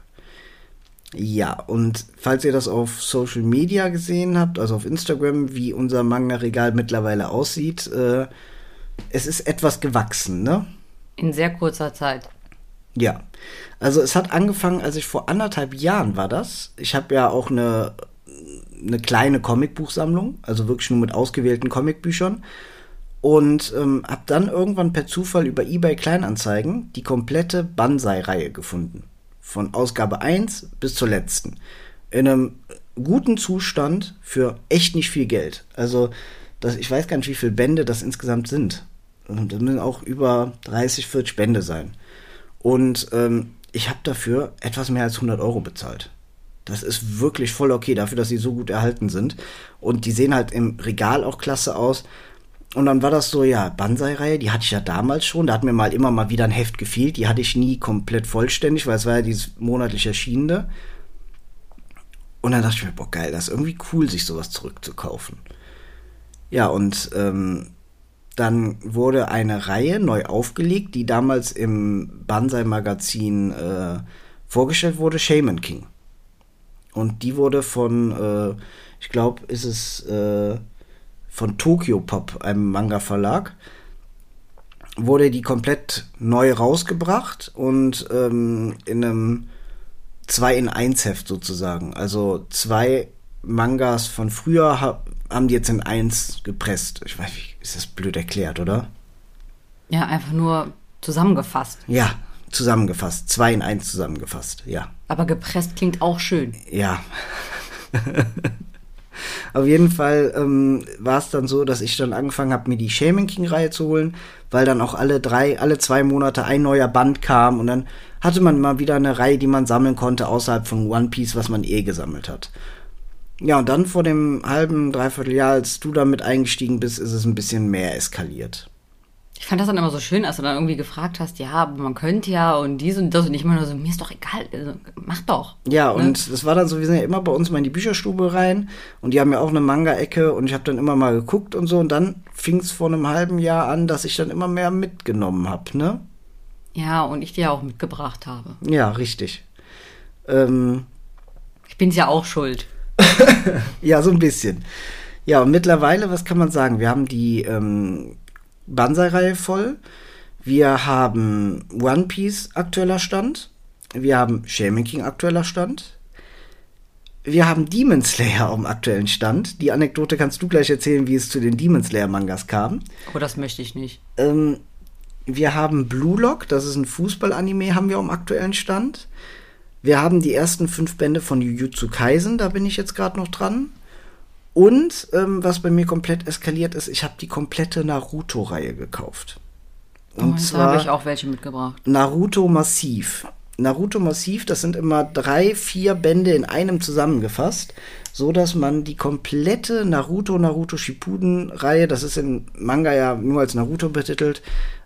Ja, und falls ihr das auf Social Media gesehen habt, also auf Instagram, wie unser Manga-Regal mittlerweile aussieht, äh, es ist etwas gewachsen, ne? In sehr kurzer Zeit. Ja, also es hat angefangen, als ich vor anderthalb Jahren war das. Ich habe ja auch eine, eine kleine Comicbuchsammlung, also wirklich nur mit ausgewählten Comicbüchern. Und ähm, habe dann irgendwann per Zufall über eBay Kleinanzeigen die komplette Banzai-Reihe gefunden von Ausgabe 1 bis zur letzten. In einem guten Zustand für echt nicht viel Geld. Also, das, ich weiß gar nicht, wie viele Bände das insgesamt sind. Das müssen auch über 30, 40 Bände sein. Und ähm, ich habe dafür etwas mehr als 100 Euro bezahlt. Das ist wirklich voll okay dafür, dass sie so gut erhalten sind. Und die sehen halt im Regal auch klasse aus. Und dann war das so, ja, Banzai-Reihe, die hatte ich ja damals schon. Da hat mir mal immer mal wieder ein Heft gefehlt. Die hatte ich nie komplett vollständig, weil es war ja dieses monatlich erschienene. Und dann dachte ich mir, boah, geil, das ist irgendwie cool, sich sowas zurückzukaufen. Ja, und ähm, dann wurde eine Reihe neu aufgelegt, die damals im Banzai-Magazin äh, vorgestellt wurde, Shaman King. Und die wurde von, äh, ich glaube, ist es äh, von Tokyo Pop, einem Manga-Verlag, wurde die komplett neu rausgebracht und ähm, in einem 2 in 1 Heft sozusagen. Also zwei Mangas von früher haben die jetzt in eins gepresst. Ich weiß nicht, ist das blöd erklärt, oder? Ja, einfach nur zusammengefasst. Ja, zusammengefasst. Zwei in eins zusammengefasst, ja. Aber gepresst klingt auch schön. Ja. *laughs* Auf jeden Fall ähm, war es dann so, dass ich dann angefangen habe, mir die Shaman King-Reihe zu holen, weil dann auch alle drei, alle zwei Monate ein neuer Band kam und dann hatte man mal wieder eine Reihe, die man sammeln konnte, außerhalb von One Piece, was man eh gesammelt hat. Ja, und dann vor dem halben, dreiviertel Jahr, als du damit eingestiegen bist, ist es ein bisschen mehr eskaliert. Ich fand das dann immer so schön, als du dann irgendwie gefragt hast, ja, aber man könnte ja und dies und das und ich meine so, mir ist doch egal, also, mach doch. Ja, ne? und das war dann so, wir sind ja immer bei uns mal in die Bücherstube rein und die haben ja auch eine Manga-Ecke und ich habe dann immer mal geguckt und so und dann fing es vor einem halben Jahr an, dass ich dann immer mehr mitgenommen habe, ne? Ja, und ich die ja auch mitgebracht habe. Ja, richtig. Ähm, Ich bin's ja auch schuld. *laughs* ja, so ein bisschen. Ja, und mittlerweile, was kann man sagen? Wir haben die ähm, Banzai-Reihe voll. Wir haben One Piece aktueller Stand. Wir haben Shaman King aktueller Stand. Wir haben Demon Slayer am aktuellen Stand. Die Anekdote kannst du gleich erzählen, wie es zu den Demon Slayer Mangas kam. Aber das möchte ich nicht. Ähm, wir haben Blue Lock, das ist ein Fußball-Anime, haben wir am aktuellen Stand. Wir haben die ersten fünf Bände von Jujutsu Kaisen, da bin ich jetzt gerade noch dran. Und ähm, was bei mir komplett eskaliert ist, ich habe die komplette Naruto-Reihe gekauft. Und Und da zwar habe ich auch welche mitgebracht. Naruto Massiv. Naruto Massiv, das sind immer drei, vier Bände in einem zusammengefasst, so dass man die komplette Naruto Naruto Shippuden Reihe, das ist in Manga ja nur als Naruto betitelt,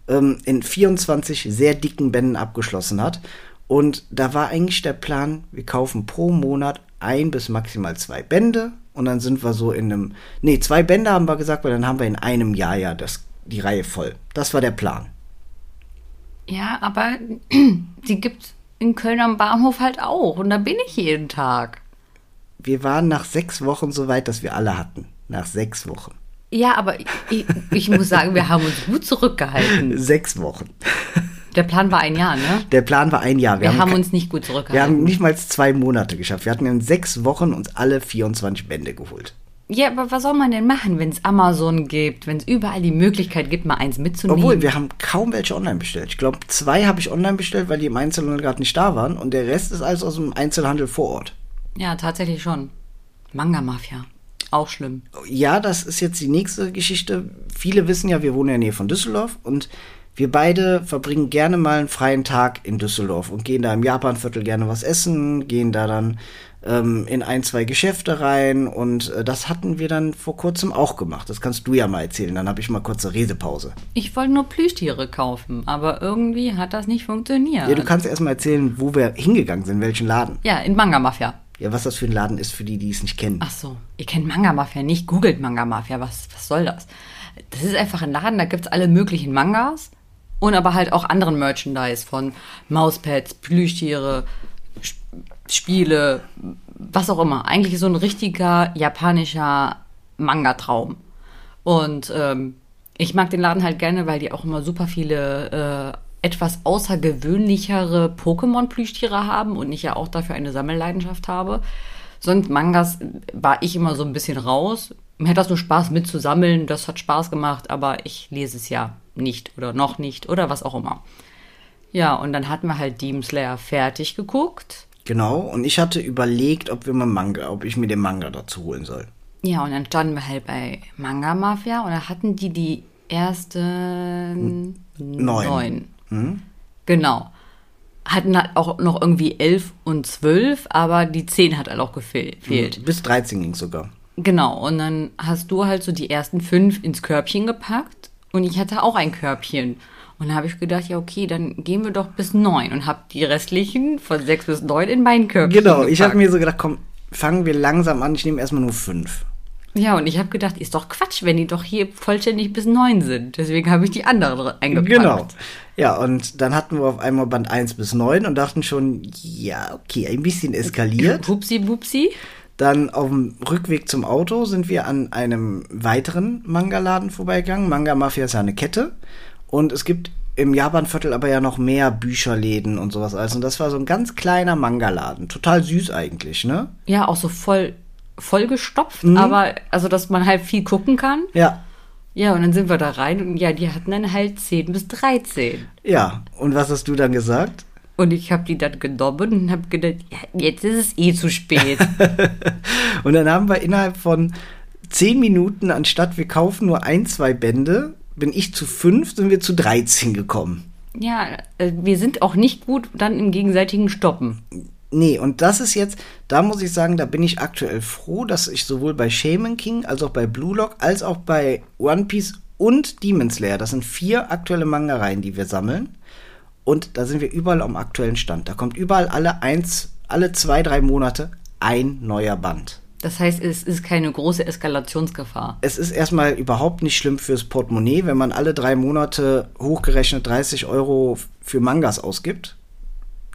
ähm, in 24 sehr dicken Bänden abgeschlossen hat. Und da war eigentlich der Plan, wir kaufen pro Monat ein bis maximal zwei Bände und dann sind wir so in einem, nee, zwei Bände haben wir gesagt, weil dann haben wir in einem Jahr ja das, die Reihe voll. Das war der Plan. Ja, aber *clears throat* die gibt's in Köln am Bahnhof halt auch. Und da bin ich jeden Tag. Wir waren nach sechs Wochen so weit, dass wir alle hatten. Nach sechs Wochen. Ja, aber ich, ich muss sagen, wir haben uns gut zurückgehalten. *laughs* Sechs Wochen. Der Plan war ein Jahr, ne? Der Plan war ein Jahr. Wir, haben ke- uns nicht gut wir zurückgehalten. haben nicht mal zwei Monate geschafft. Wir hatten in sechs Wochen uns alle 24 Bände geholt. ja, aber was soll man denn machen, wenn es Amazon gibt, wenn es überall die Möglichkeit gibt, mal eins mitzunehmen? Obwohl, wir haben kaum welche online bestellt. Ich glaube, zwei habe ich online bestellt, weil die im Einzelhandel gerade nicht da waren. Und der Rest ist alles aus dem Einzelhandel vor Ort. ja, tatsächlich schon. Manga-Mafia. Auch schlimm. Ja, das ist jetzt die nächste Geschichte. Viele wissen ja, wir wohnen in der Nähe von Düsseldorf und wir beide verbringen gerne mal einen freien Tag in Düsseldorf und gehen da im Japanviertel gerne was essen, gehen da dann ähm, in ein, zwei Geschäfte rein und äh, das hatten wir dann vor kurzem auch gemacht. Das kannst du ja mal erzählen, dann habe ich mal kurze Redepause. Ich wollte nur Plüschtiere kaufen, aber irgendwie hat das nicht funktioniert. Ja, du kannst erst mal erzählen, wo wir hingegangen sind, welchen Laden. Ja, in Manga-Mafia. Ja, was das für ein Laden ist für die, die es nicht kennen. Ach so, ihr kennt Manga-Mafia nicht, googelt Manga-Mafia, was, was soll das? Das ist einfach ein Laden, da gibt's alle möglichen Mangas und aber halt auch anderen Merchandise von Mauspads, Plüschtiere, Sp- Spiele, was auch immer. Eigentlich so ein richtiger japanischer Manga-Traum. Und ähm, ich mag den Laden halt gerne, weil die auch immer super viele äh, etwas außergewöhnlichere Pokémon-Plüschtiere haben und ich ja auch dafür eine Sammelleidenschaft habe. Sonst Mangas war ich immer so ein bisschen raus. Mir hat das nur Spaß mitzusammeln, das hat Spaß gemacht, aber ich lese es ja nicht oder noch nicht oder was auch immer. Ja, und dann hatten wir halt Demon Slayer fertig geguckt. Genau, und ich hatte überlegt, ob wir mal Manga, ob ich mir den Manga dazu holen soll. Ja, und dann standen wir halt bei Manga Mafia und da hatten die die ersten Neun. neun. Genau. Hatten halt auch noch irgendwie elf und zwölf, aber die zehn hat halt auch gefehl- fehlt. Bis 13 ging sogar. Genau, und dann hast du halt so die ersten fünf ins Körbchen gepackt und ich hatte auch ein Körbchen. Und da habe ich gedacht, ja, okay, dann gehen wir doch bis neun und habe die restlichen von sechs bis neun in mein Körbchen Genau, ich habe gepackt. mir so gedacht, komm, fangen wir langsam an, ich nehme erstmal nur fünf. Ja, und ich habe gedacht, ist doch Quatsch, wenn die doch hier vollständig bis neun sind. Deswegen habe ich die anderen eingepackt. Genau. Ja, und dann hatten wir auf einmal Band 1 bis 9 und dachten schon, ja, okay, ein bisschen eskaliert. Hupsi, bupsi. Dann auf dem Rückweg zum Auto sind wir an einem weiteren Manga-Laden vorbeigegangen. Manga Mafia ist ja eine Kette. Und es gibt im Japanviertel aber ja noch mehr Bücherläden und sowas alles. Und das war so ein ganz kleiner Manga-Laden. Total süß eigentlich, ne? Ja, auch so voll, gestopft, Mhm. aber also, dass man halt viel gucken kann. Ja. Ja, und dann sind wir da rein und ja, die hatten dann halt 10 bis 13. Ja. Und was hast du dann gesagt? Und ich habe die dann genommen und habe gedacht, ja, jetzt ist es eh zu spät. *laughs* Und dann haben wir innerhalb von zehn Minuten, anstatt wir kaufen nur ein, zwei Bände, bin ich zu fünf, sind wir zu 13 gekommen. ja, äh, wir sind auch nicht gut dann im gegenseitigen Stoppen. Nee, und das ist jetzt, da muss ich sagen, da bin ich aktuell froh, dass ich sowohl bei Shaman King als auch bei Blue Lock als auch bei One Piece und Demon Slayer, das sind vier aktuelle Manga-Reihen, die wir sammeln. Und da sind wir überall am aktuellen Stand. Da kommt überall alle eins, alle zwei, drei Monate ein neuer Band. Das heißt, es ist keine große Eskalationsgefahr. Es ist erstmal überhaupt nicht schlimm fürs Portemonnaie, wenn man alle drei Monate hochgerechnet 30 Euro für Mangas ausgibt.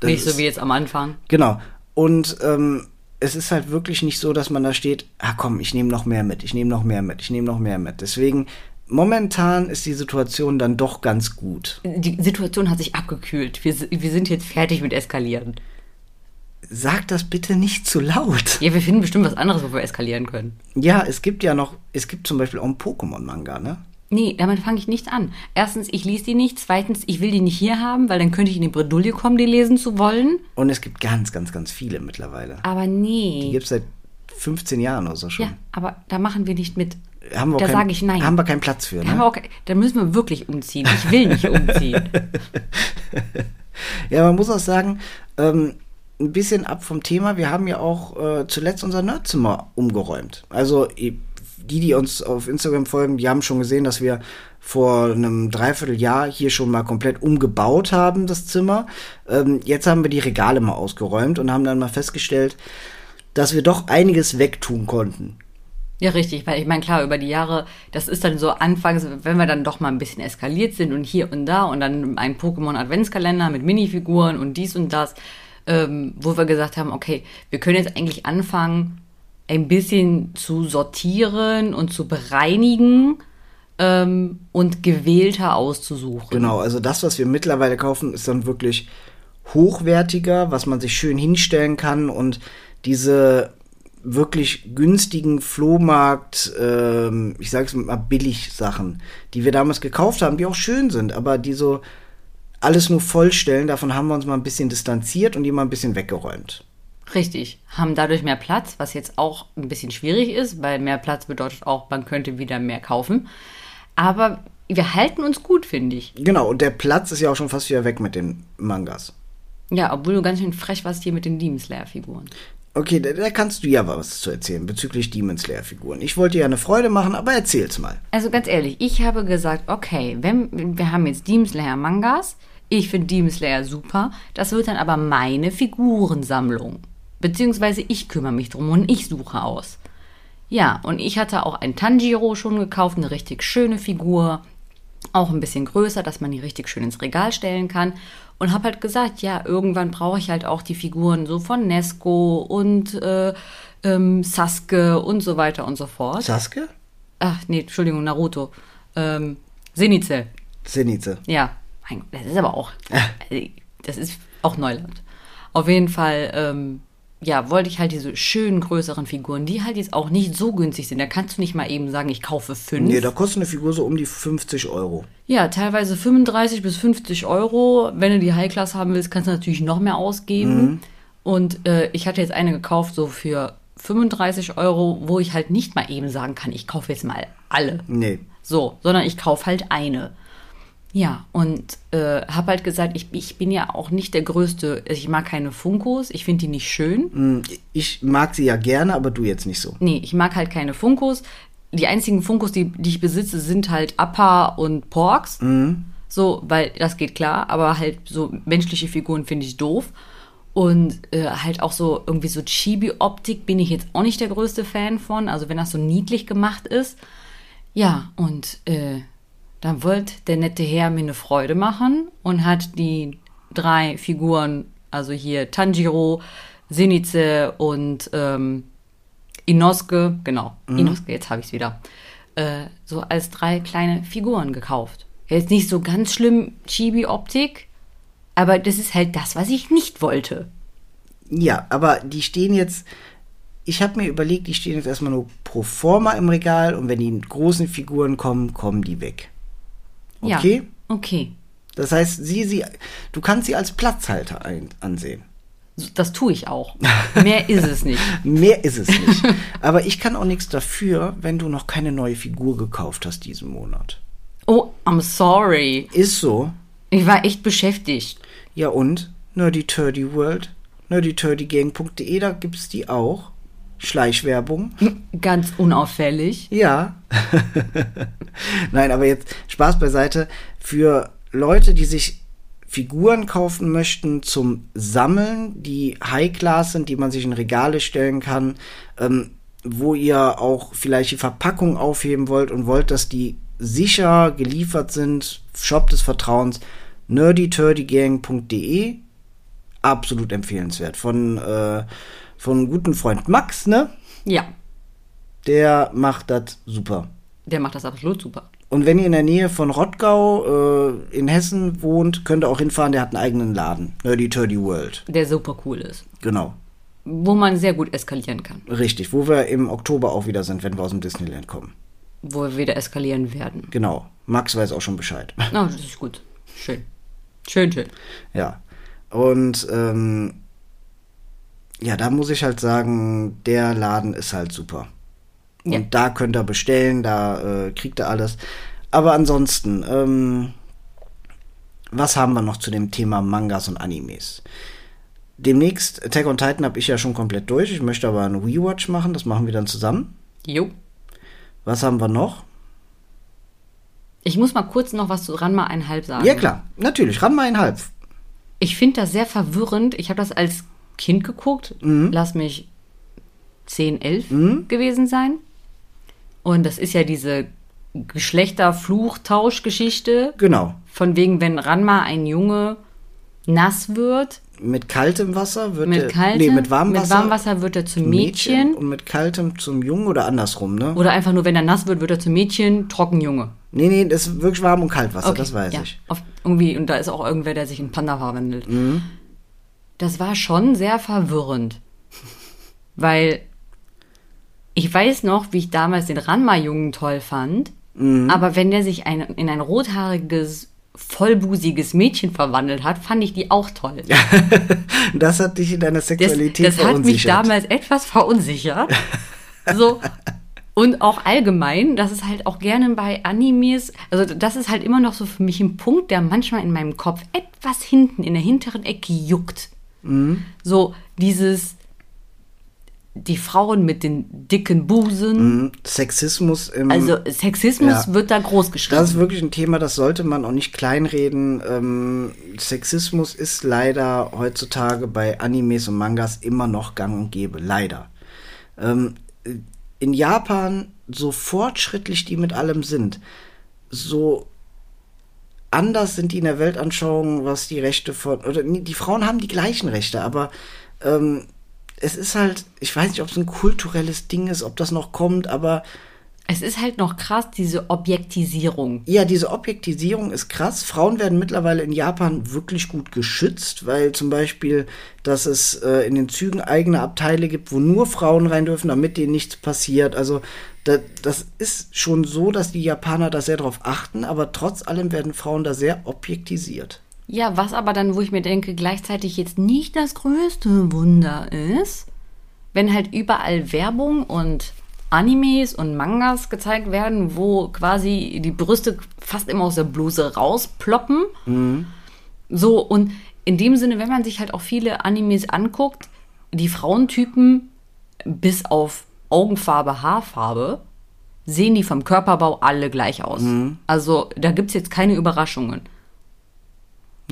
Das Nicht so wie jetzt am Anfang. Genau. Und ähm, es ist halt wirklich nicht so, dass man da steht, ah komm, ich nehme noch mehr mit, ich nehme noch mehr mit, ich nehme noch mehr mit. Deswegen, momentan ist die Situation dann doch ganz gut. Die Situation hat sich abgekühlt. Wir, wir sind jetzt fertig mit Eskalieren. Sag das bitte nicht zu laut. Ja, wir finden bestimmt was anderes, wo wir eskalieren können. Ja, es gibt ja noch, es gibt zum Beispiel auch einen Pokémon-Manga, ne? Nee, damit fange ich nicht an. Erstens, ich lese die nicht. Zweitens, ich will die nicht hier haben, weil dann könnte ich in die Bredouille kommen, die lesen zu wollen. Und es gibt ganz, ganz, ganz viele mittlerweile. Aber Die nee. gibt es seit 15 Jahren oder so schon. Ja, aber da machen wir nicht mit. Haben wir da sage ich nein. Haben wir keinen Platz für, Da, ne? haben wir auch, da müssen wir wirklich umziehen. Ich will nicht umziehen. *laughs* Ja, man muss auch sagen, ähm, ein bisschen ab vom Thema. Wir haben ja auch äh, zuletzt unser Nerdzimmer umgeräumt. Also die, die uns auf Instagram folgen, die haben schon gesehen, dass wir vor einem Dreivierteljahr hier schon mal komplett umgebaut haben, das Zimmer. Ähm, jetzt haben wir die Regale mal ausgeräumt und haben dann mal festgestellt, dass wir doch einiges wegtun konnten. Ja, richtig, weil ich meine, klar, über die Jahre, das ist dann so anfangs, wenn wir dann doch mal ein bisschen eskaliert sind und hier und da und dann ein Pokémon-Adventskalender mit Minifiguren und dies und das, ähm, wo wir gesagt haben, okay, wir können jetzt eigentlich anfangen, ein bisschen zu sortieren und zu bereinigen ähm, und gewählter auszusuchen. Genau, also das, was wir mittlerweile kaufen, ist dann wirklich hochwertiger, was man sich schön hinstellen kann und diese wirklich günstigen Flohmarkt, ähm, ich sag's mal billig Sachen, die wir damals gekauft haben, die auch schön sind, aber die so alles nur vollstellen, davon haben wir uns mal ein bisschen distanziert und die mal ein bisschen weggeräumt. Richtig, haben dadurch mehr Platz, was jetzt auch ein bisschen schwierig ist, weil mehr Platz bedeutet auch, man könnte wieder mehr kaufen. Aber wir halten uns gut, finde ich. Genau, und der Platz ist ja auch schon fast wieder weg mit den Mangas. Ja, obwohl du ganz schön frech warst hier mit den Demon Slayer-Figuren. Okay, da, da kannst du ja was zu erzählen bezüglich Demon Slayer Figuren. Ich wollte ja eine Freude machen, aber erzähl's mal. Also ganz ehrlich, ich habe gesagt, okay, wenn wir haben jetzt Demon Slayer Mangas, ich finde Demon Slayer super, das wird dann aber meine Figurensammlung. Beziehungsweise ich kümmere mich drum und ich suche aus. Ja, und ich hatte auch ein Tanjiro schon gekauft, eine richtig schöne Figur, auch ein bisschen größer, dass man die richtig schön ins Regal stellen kann. Und habe halt gesagt, ja, irgendwann brauche ich halt auch die Figuren so von Nesco und äh, ähm, Sasuke und so weiter und so fort. Sasuke? Ach, nee, Entschuldigung, Naruto. Ähm, Zenitze. Zenitze. Ja, mein Gott, das ist aber auch, also, das ist auch Neuland. Auf jeden Fall, ähm, ja, wollte ich halt diese schönen, größeren Figuren, die halt jetzt auch nicht so günstig sind. Da kannst du nicht mal eben sagen, ich kaufe fünf. Nee, da kostet eine Figur so um die 50 Euro. Ja, teilweise 35 bis 50 Euro. Wenn du die High-Class haben willst, kannst du natürlich noch mehr ausgeben. Und äh, ich hatte jetzt eine gekauft, so für 35 Euro, wo ich halt nicht mal eben sagen kann, ich kaufe jetzt mal alle. Nee. So, sondern ich kaufe halt eine. Ja, und äh, habe halt gesagt, ich, ich bin ja auch nicht der Größte. Ich mag keine Funkos, ich finde die nicht schön. Hm, Ich mag sie ja gerne, aber du jetzt nicht so. Nee, ich mag halt keine Funkos. Die einzigen Funkos, die, die ich besitze, sind halt Appa und Porks. So, weil das geht klar, aber halt so menschliche Figuren finde ich doof. Und äh, halt auch so irgendwie so Chibi-Optik bin ich jetzt auch nicht der größte Fan von. Also wenn das so niedlich gemacht ist. Ja, und äh, dann wollte der nette Herr mir eine Freude machen und hat die drei Figuren, also hier Tanjiro, Zenitze und ähm, Inosuke, genau, Inosuke, jetzt habe ich es wieder, äh, so als drei kleine Figuren gekauft. Jetzt nicht so ganz schlimm Chibi-Optik, aber das ist halt das, was ich nicht wollte. Ja, aber die stehen jetzt. Ich habe mir überlegt, die stehen jetzt erstmal nur pro forma im Regal und wenn die großen Figuren kommen, kommen die weg. Okay? Ja, okay. Das heißt, sie, sie, du kannst sie als Platzhalter ein, ansehen. Das tue ich auch. Mehr ist es nicht. *laughs* Mehr ist es nicht. Aber ich kann auch nichts dafür, wenn du noch keine neue Figur gekauft hast diesen Monat. Oh, I'm sorry. Ist so. Ich war echt beschäftigt. Ja und? Nerdy Turdy World, nerdyturdygang.de, da gibt's die auch. Schleichwerbung. Ganz unauffällig. Ja. *laughs* Nein, aber jetzt Spaß beiseite. Für Leute, die sich Figuren kaufen möchten zum Sammeln, die High-Class sind, die man sich in Regale stellen kann, ähm, wo ihr auch vielleicht die Verpackung aufheben wollt und wollt, dass die sicher geliefert sind, Shop des Vertrauens, nerdyturdygang.de. Absolut empfehlenswert. Von, äh, von einem guten Freund Max, ne? Ja, Der macht das super. der macht das absolut super. Und wenn ihr in der Nähe von Rottgau äh, in Hessen wohnt, könnt ihr auch hinfahren, der hat einen eigenen Laden. Nerdy Turdy World. Der super cool ist. Genau. Wo man sehr gut eskalieren kann. Richtig. Wo wir im Oktober auch wieder sind, wenn wir aus dem Disneyland kommen. Wo wir wieder eskalieren werden. Genau. Max weiß auch schon Bescheid. Na, das ist gut. Schön. Schön, schön. Ja. Und ähm, ja, da muss ich halt sagen, der Laden ist halt super. Und Ja. da könnt ihr bestellen, da äh, kriegt ihr alles. Aber ansonsten, ähm, was haben wir noch zu dem Thema Mangas und Animes? Demnächst, Attack on Titan habe ich ja schon komplett durch. Ich möchte aber einen Rewatch machen, das machen wir dann zusammen. Jo. Was haben wir noch? Ich muss mal kurz noch was zu Ranma einhalb sagen. Ja klar, natürlich, ran mal einhalb. Ich finde das sehr verwirrend. Ich habe das als Kind geguckt. Lass mich 10, 11 gewesen sein. Und das ist ja diese Geschlechterfluchtauschgeschichte. Genau. Von wegen, wenn Ranma ein Junge nass wird, Mit kaltem Wasser wird mit er, kaltem, nee, mit warmem Wasser, warmem Wasser wird er zum Mädchen. und mit kaltem zum Jungen oder andersrum, ne? Oder einfach nur, wenn er nass wird, wird er zum Mädchen, trocken Junge. Nee, nee, das ist wirklich warm und Kaltwasser, Okay, das weiß ja, ich. Auf, irgendwie, und da ist auch irgendwer, der sich in Panda verwandelt. Mhm. Das war schon sehr verwirrend. Weil ich weiß noch, wie ich damals den Ranma-Jungen toll fand. Mhm. Aber wenn der sich ein, in ein rothaariges, vollbusiges Mädchen verwandelt hat, fand ich die auch toll. *laughs* Das hat dich in deiner Das, Sexualität das hat mich verunsichert. damals etwas verunsichert. so. Und auch allgemein, dass es halt auch gerne bei Animes, also das ist halt immer noch so für mich ein Punkt, der manchmal in meinem Kopf etwas hinten, in der hinteren Ecke juckt. Mhm. So dieses, die Frauen mit den dicken Busen. Mhm. Sexismus im Also Sexismus Ja. wird da groß geschrieben. Das ist wirklich ein Thema, das sollte man auch nicht kleinreden. Ähm, Sexismus ist leider heutzutage bei Animes und Mangas immer noch gang und gäbe. Leider. Ähm, in Japan, so fortschrittlich die mit allem sind, so anders sind die in der Weltanschauung, was die Rechte von. Oder die Frauen haben die gleichen Rechte, aber ähm, es ist halt, ich weiß nicht, ob es ein kulturelles Ding ist, ob das noch kommt, aber es ist halt noch krass, diese Objektisierung. ja, diese Objektisierung ist krass. Frauen werden mittlerweile in Japan wirklich gut geschützt, weil zum Beispiel, dass es äh, in den Zügen eigene Abteile gibt, wo nur Frauen rein dürfen, damit denen nichts passiert. Also das ist schon so, dass die Japaner da sehr drauf achten, aber trotz allem werden Frauen da sehr objektisiert. Ja, was aber dann, wo ich mir denke, gleichzeitig jetzt nicht das größte Wunder ist, wenn halt überall Werbung und Animes und Mangas gezeigt werden, wo quasi die Brüste fast immer aus der Bluse rausploppen. So, und in dem Sinne, wenn man sich halt auch viele Animes anguckt, die Frauentypen bis auf Augenfarbe, Haarfarbe, sehen die vom Körperbau alle gleich aus. Also da gibt's jetzt keine Überraschungen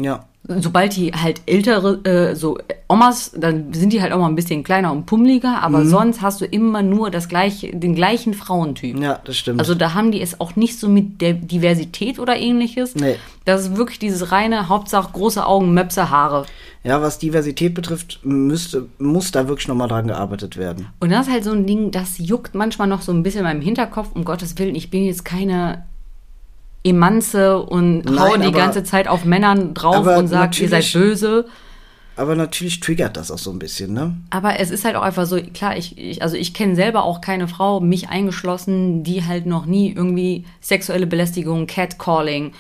Ja. sobald die halt ältere, äh, so Omas, dann sind die halt auch mal ein bisschen kleiner und pummeliger, aber Mhm. sonst hast du immer nur das gleiche, den gleichen Frauentyp. Ja, das stimmt. Also da haben die es auch nicht so mit der Diversität oder ähnliches. Nee. Das ist wirklich dieses reine, Hauptsache große Augen, Möpse, Haare. Ja, was Diversität betrifft, müsste, muss da wirklich nochmal dran gearbeitet werden. Und das ist halt so ein Ding, das juckt manchmal noch so ein bisschen in meinem Hinterkopf. Um Gottes Willen, ich bin jetzt keine Emanze und Nein, hau die aber- ganze Zeit auf Männern drauf und sagt, ihr seid böse. Aber natürlich triggert das auch so ein bisschen, ne? Aber es ist halt auch einfach so, klar, ich, ich also ich kenne selber auch keine Frau, mich eingeschlossen, die halt noch nie irgendwie sexuelle Belästigung, Catcalling,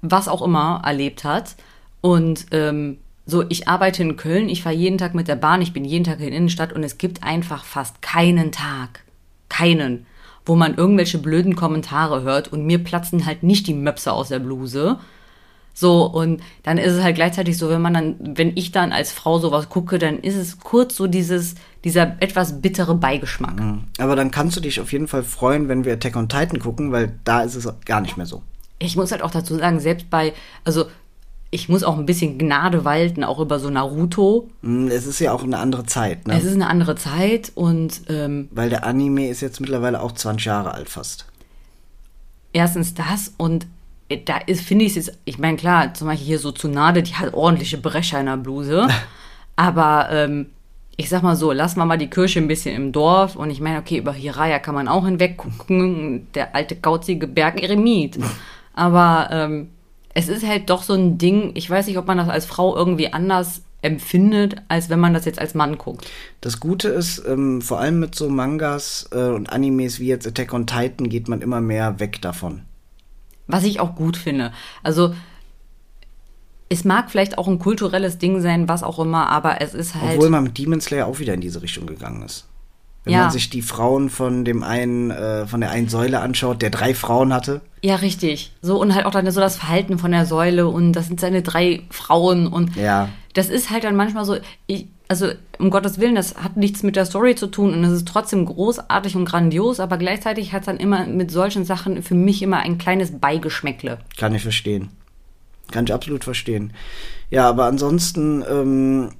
was auch immer erlebt hat. Und ähm, so, ich arbeite in Köln, ich fahre jeden Tag mit der Bahn, ich bin jeden Tag in der Innenstadt und es gibt einfach fast keinen Tag, keinen, wo man irgendwelche blöden Kommentare hört und mir platzen halt nicht die Möpse aus der Bluse. So, und dann ist es halt gleichzeitig so, wenn man dann, wenn ich dann als Frau sowas gucke, dann ist es kurz so dieses, dieser etwas bittere Beigeschmack. Aber dann kannst du dich auf jeden Fall freuen, wenn wir Attack on Titan gucken, weil da ist es gar nicht mehr so. Ich muss halt auch dazu sagen, selbst bei, also ich muss auch ein bisschen Gnade walten, auch über so Naruto. Hm, Es ist ja auch eine andere Zeit, ne? Es ist eine andere Zeit und ähm, Weil der Anime ist jetzt mittlerweile auch 20 Jahre alt fast. erstens das und äh, da ist, finde ich es jetzt, ich meine, klar, zum Beispiel hier so Tsunade, die hat ordentliche Brecher in der Bluse. *laughs* aber ähm, ich sag mal so, lassen wir mal die Kirche ein bisschen im Dorf. Und ich meine, okay, über Hiraya kann man auch hinweg gucken, der alte kauzige Berg Eremit. *laughs* Aber ähm, es ist halt doch so ein Ding, ich weiß nicht, ob man das als Frau irgendwie anders empfindet, als wenn man das jetzt als Mann guckt. Das Gute ist, ähm, vor allem mit so Mangas äh, und Animes wie jetzt Attack on Titan geht man immer mehr weg davon. Was ich auch gut finde. Also, es mag vielleicht auch ein kulturelles Ding sein, was auch immer, aber es ist halt. Obwohl man mit Demon Slayer auch wieder in diese Richtung gegangen ist. Wenn Ja. man sich die Frauen von dem einen, äh, von der einen Säule anschaut, der drei Frauen hatte. ja, richtig. So, und halt auch dann so das Verhalten von der Säule und das sind seine drei Frauen und Ja. das ist halt dann manchmal so, ich, also um Gottes Willen, das hat nichts mit der Story zu tun und es ist trotzdem großartig und grandios, aber gleichzeitig hat es dann immer mit solchen Sachen für mich immer ein kleines Beigeschmäckle. Kann ich verstehen. Kann ich absolut verstehen. Ja, aber ansonsten, ähm,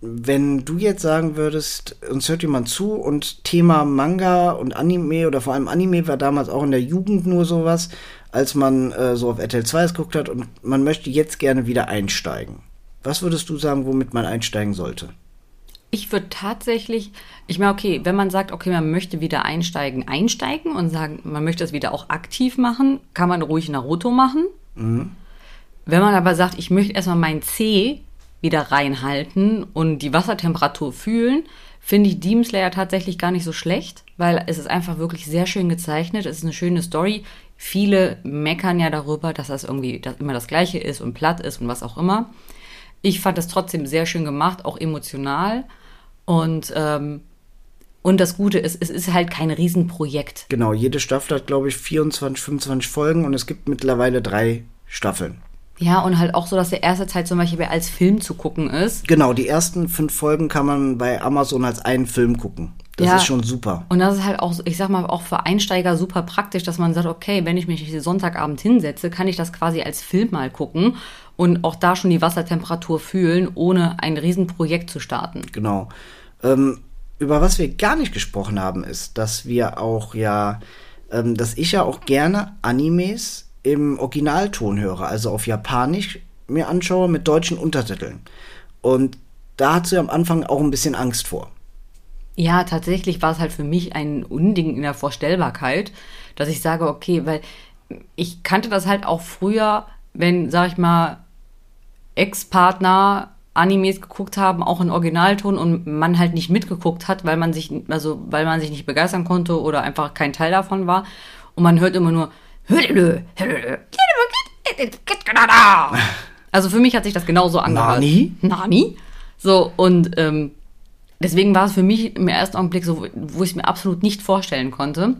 wenn du jetzt sagen würdest, uns hört jemand zu und Thema Manga und Anime oder vor allem Anime war damals auch in der Jugend nur sowas, als man äh, so auf RTL 2 es geguckt hat und man möchte jetzt gerne wieder einsteigen. Was würdest du sagen, womit man einsteigen sollte? Ich würde tatsächlich, ich meine, okay, wenn man sagt, okay, man möchte wieder einsteigen, einsteigen und sagen, man möchte das wieder auch aktiv machen, kann man ruhig Naruto machen. Wenn man aber sagt, ich möchte erstmal meinen C wieder reinhalten und die Wassertemperatur fühlen, finde ich Demon Slayer tatsächlich gar nicht so schlecht, weil es ist einfach wirklich sehr schön gezeichnet, es ist eine schöne Story. Viele meckern ja darüber, dass das irgendwie das immer das Gleiche ist und platt ist und was auch immer. Ich fand das trotzdem sehr schön gemacht, auch emotional. Und, ähm, und das Gute ist, es ist halt kein Riesenprojekt. Genau, jede Staffel hat, glaube ich, 24, 25 Folgen und es gibt mittlerweile drei Staffeln. Ja, und halt auch so, dass der erste Teil zum Beispiel als Film zu gucken ist. Genau, die ersten fünf Folgen kann man bei Amazon als einen Film gucken. Das Ja. ist schon super. Und das ist halt auch, ich sag mal, auch für Einsteiger super praktisch, dass man sagt, okay, wenn ich mich Sonntagabend hinsetze, kann ich das quasi als Film mal gucken und auch da schon die Wassertemperatur fühlen, ohne ein Riesenprojekt zu starten. Genau. Ähm, über was wir gar nicht gesprochen haben, ist, dass wir auch ja, ähm, dass ich ja auch gerne Animes im Originalton höre, also auf Japanisch mir anschaue mit deutschen Untertiteln. Und da hat sie am Anfang auch ein bisschen Angst vor. Ja, tatsächlich war es halt für mich ein Unding in der Vorstellbarkeit, dass ich sage, okay, weil ich kannte das halt auch früher, wenn, sag ich mal, Ex-Partner Animes geguckt haben, auch in Originalton und man halt nicht mitgeguckt hat, weil man sich, also weil man sich nicht begeistern konnte oder einfach kein Teil davon war. Und man hört immer nur also für mich hat sich das genauso angehört. Nani? Nani? So, und ähm, deswegen war es für mich im ersten Augenblick so, wo ich es mir absolut nicht vorstellen konnte.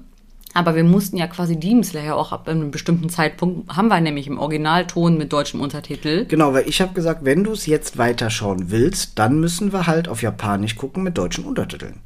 Aber wir mussten ja quasi Demon Slayer auch ab einem bestimmten Zeitpunkt, haben wir nämlich im Originalton mit deutschem Untertitel. Genau, weil ich habe gesagt, wenn du es jetzt weiterschauen willst, dann müssen wir halt auf Japanisch gucken mit deutschen Untertiteln.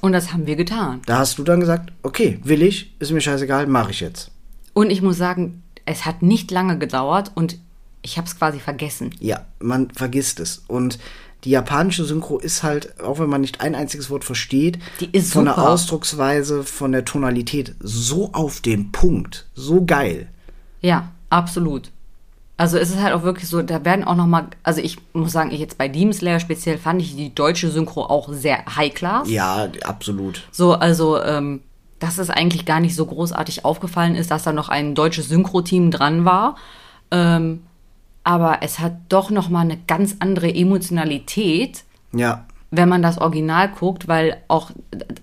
Und das haben wir getan. Da hast du dann gesagt, okay, will ich, ist mir scheißegal, mache ich jetzt. Und ich muss sagen, es hat nicht lange gedauert und ich habe es quasi vergessen. Ja, man vergisst es. Und die japanische Synchro ist halt, auch wenn man nicht ein einziges Wort versteht, Die ist von der. Ausdrucksweise, von der Tonalität so auf den Punkt, so geil. Ja, absolut. Also es ist halt auch wirklich so, da werden auch noch mal, also ich muss sagen, ich jetzt bei Demon Slayer speziell fand ich die deutsche Synchro auch sehr high class. Ja, absolut. So, also, ähm, dass es eigentlich gar nicht so großartig aufgefallen ist, dass da noch ein deutsches Synchro-Team dran war. Ähm, aber es hat doch noch mal eine ganz andere Emotionalität, Ja, wenn man das Original guckt, weil auch,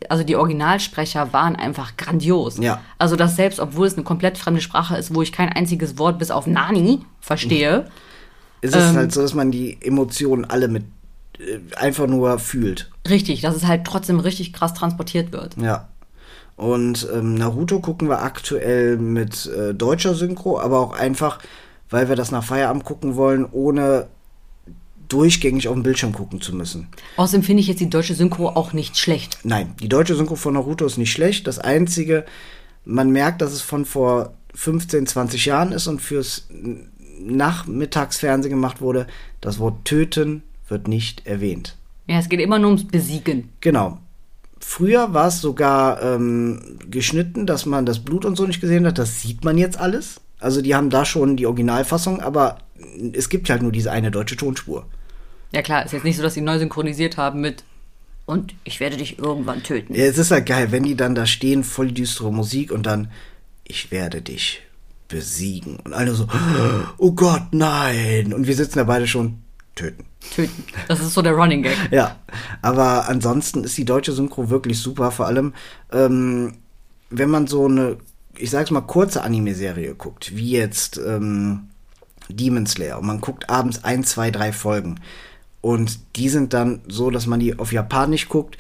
also die Originalsprecher waren einfach grandios. Ja. Also das selbst, obwohl es eine komplett fremde Sprache ist, wo ich kein einziges Wort bis auf Nani verstehe. *laughs* es ist halt so, dass man die Emotionen alle mit äh, einfach nur fühlt. Richtig, dass es halt trotzdem richtig krass transportiert wird. Ja. Und ähm, Naruto gucken wir aktuell mit äh, deutscher Synchro, aber auch einfach, weil wir das nach Feierabend gucken wollen, ohne durchgängig auf dem Bildschirm gucken zu müssen. Außerdem finde ich jetzt die deutsche Synchro auch nicht schlecht. Nein, die deutsche Synchro von Naruto ist nicht schlecht. Das Einzige, man merkt, dass es von vor 15, 20 Jahren ist und fürs Nachmittagsfernsehen gemacht wurde, das Wort töten wird nicht erwähnt. Ja, es geht immer nur ums Besiegen. Genau. Früher war es sogar ähm, geschnitten, dass man das Blut und so nicht gesehen hat. Das sieht man jetzt alles. Also die haben da schon die Originalfassung, aber es gibt halt nur diese eine deutsche Tonspur. Ja klar, ist jetzt nicht so, dass sie neu synchronisiert haben mit und ich werde dich irgendwann töten. Ja, es ist halt geil, wenn die dann da stehen, voll düstere Musik und dann ich werde dich besiegen. Und alle so, *gasps* oh Gott, nein. Und wir sitzen da beide schon, töten. Töten. Das ist so der Running Gag. Ja, aber ansonsten ist die deutsche Synchro wirklich super. Vor allem, ähm, wenn man so eine, ich sag's mal, kurze Anime-Serie guckt, wie jetzt ähm, Demon Slayer, und man guckt abends ein, zwei, drei Folgen. Und die sind dann so, dass man die auf Japanisch guckt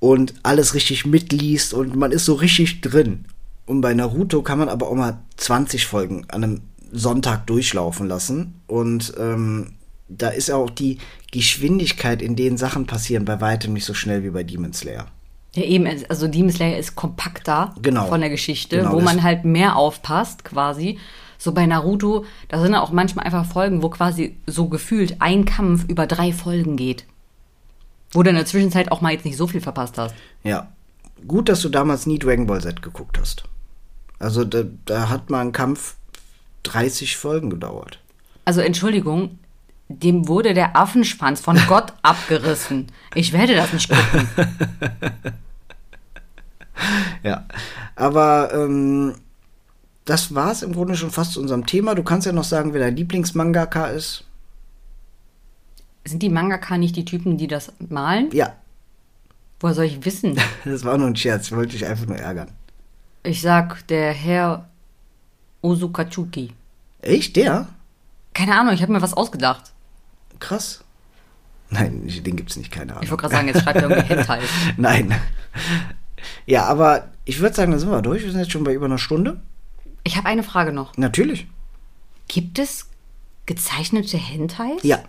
und alles richtig mitliest und man ist so richtig drin. Und bei Naruto kann man aber auch mal 20 Folgen an einem Sonntag durchlaufen lassen. Und ähm, da ist auch die Geschwindigkeit, in denen Sachen passieren, bei weitem nicht so schnell wie bei Demon Slayer. Ja, eben, also Demon Slayer ist kompakter Genau. von der Geschichte, Genau, wo man halt mehr aufpasst, quasi. So bei Naruto, da sind auch manchmal einfach Folgen, wo quasi so gefühlt ein Kampf über drei Folgen geht. Wo du in der Zwischenzeit auch mal jetzt nicht so viel verpasst hast. Ja. Gut, dass du damals nie Dragon Ball Z geguckt hast. Also da, da hat mal ein Kampf 30 Folgen gedauert. Also Entschuldigung, dem wurde der Affenschwanz von Gott *laughs* abgerissen. Ich werde das nicht gucken. *laughs* Ja. Aber ähm, das war es im Grunde schon fast zu unserem Thema. Du kannst ja noch sagen, wer dein Lieblingsmangaka ist. Sind die Mangaka nicht die Typen, die das malen? Ja, Woher soll ich wissen? *laughs* das war nur ein Scherz. Ich wollte dich einfach nur ärgern. Ich sag, der Herr Osukachuki. Echt? Der? Keine Ahnung, ich habe mir was ausgedacht. Krass. Nein, den gibt's nicht, keine Ahnung. Ich wollte gerade sagen, jetzt schreibt er irgendwie Hentai. *laughs* Nein. Ja, aber ich würde sagen, da sind wir durch. Wir sind jetzt schon bei über einer Stunde. Ich habe eine Frage noch. Natürlich. Gibt es gezeichnete Hentais? Ja.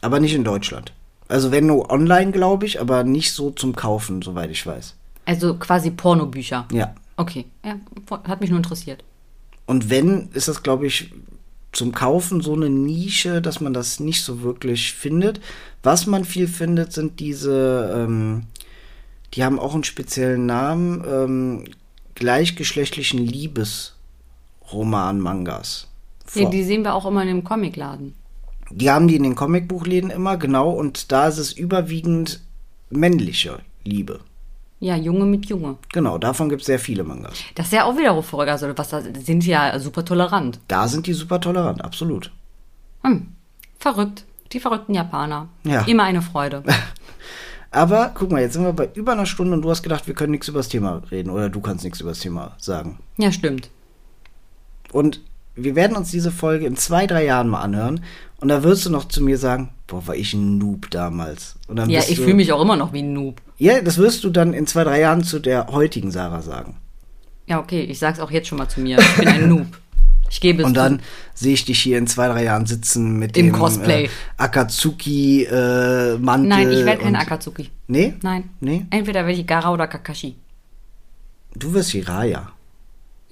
Aber nicht in Deutschland. Also wenn nur online, glaube ich, aber nicht so zum Kaufen, soweit ich weiß. Also quasi Pornobücher. Ja. Okay, ja, hat mich nur interessiert. Und wenn, ist das, glaube ich, zum Kaufen so eine Nische, dass man das nicht so wirklich findet. Was man viel findet, sind diese, ähm, die haben auch einen speziellen Namen, ähm, gleichgeschlechtlichen Liebesroman-Mangas. Die, Vor- die sehen wir auch immer in dem Comicladen. Die haben die in den Comicbuchläden immer, genau, und da ist es überwiegend männliche Liebe. Ja, Junge mit Junge. Genau, davon gibt es sehr viele Mangas. Das ist ja auch wieder verrückt. Also, was da sind sie ja super tolerant. Da sind die super tolerant, absolut. Hm, verrückt. Die verrückten Japaner. Ja. Immer eine Freude. *laughs* Aber guck mal, jetzt sind wir bei über einer Stunde und du hast gedacht, wir können nichts über das Thema reden oder du kannst nichts über das Thema sagen. Ja, stimmt. Und wir werden uns diese Folge in zwei, drei Jahren mal anhören und da wirst du noch zu mir sagen, boah, war ich ein Noob damals. Und dann Ja, ich fühle mich auch immer noch wie ein Noob. Ja, das wirst du dann in zwei, drei Jahren zu der heutigen Sarah sagen. Ja, okay, ich sag's auch jetzt schon mal zu mir. Ich bin ein *laughs* Noob. Ich gebe es Und dann sehe ich dich hier in zwei, drei Jahren sitzen mit Im dem Cosplay. Äh, Akatsuki äh, Mantel. Nein, ich werde kein Akatsuki. Nee? Nein. Nee? Entweder werde ich Gara oder Kakashi. Du wirst Hiraya.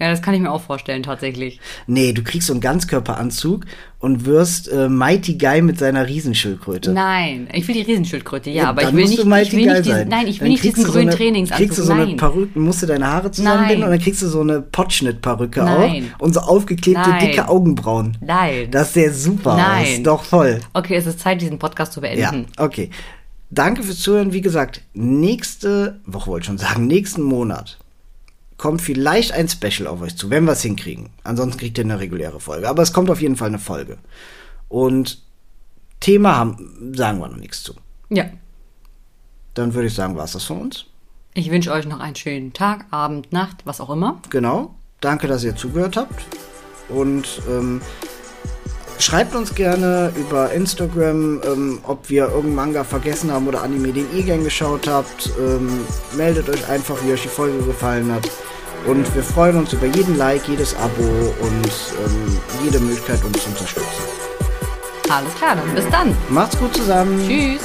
Ja, das kann ich mir auch vorstellen, tatsächlich. Nee, du kriegst so einen Ganzkörperanzug und wirst äh, Mighty Guy mit seiner Riesenschildkröte. Nein, ich will die Riesenschildkröte, ja, aber dann ich will nicht, ich will Guy nicht diesen, sein. nein, ich will Dann nicht diesen du so grünen eine, Trainingsanzug. Kriegst du so eine nein. Perücke, musst du deine Haare zusammenbinden Nein. und dann kriegst du so eine Potschnittperücke auch und so aufgeklebte Nein. dicke Augenbrauen. Nein. Das sähe super Nein. aus. Doch voll. Okay, es ist Zeit, diesen Podcast zu Ja, beenden. okay. Danke fürs Zuhören. Wie gesagt, nächste Woche wollte ich schon sagen, nächsten Monat kommt vielleicht ein Special auf euch zu, wenn wir es hinkriegen. Ansonsten kriegt ihr eine reguläre Folge. Aber es kommt auf jeden Fall eine Folge. Und Thema haben, sagen wir noch nichts zu. Ja. Dann würde ich sagen, war es das von uns. Ich wünsche euch noch einen schönen Tag, Abend, Nacht, was auch immer. Genau. Danke, dass ihr zugehört habt. Und ähm, schreibt uns gerne über Instagram, ähm, ob wir irgendeinen Manga vergessen haben oder Anime, den ihr gern geschaut habt. Ähm, meldet euch einfach, wie euch die Folge gefallen hat. Und wir freuen uns über jeden Like, jedes Abo und ähm, jede Möglichkeit, uns zu unterstützen. Alles klar, dann bis dann. Macht's gut zusammen. Tschüss.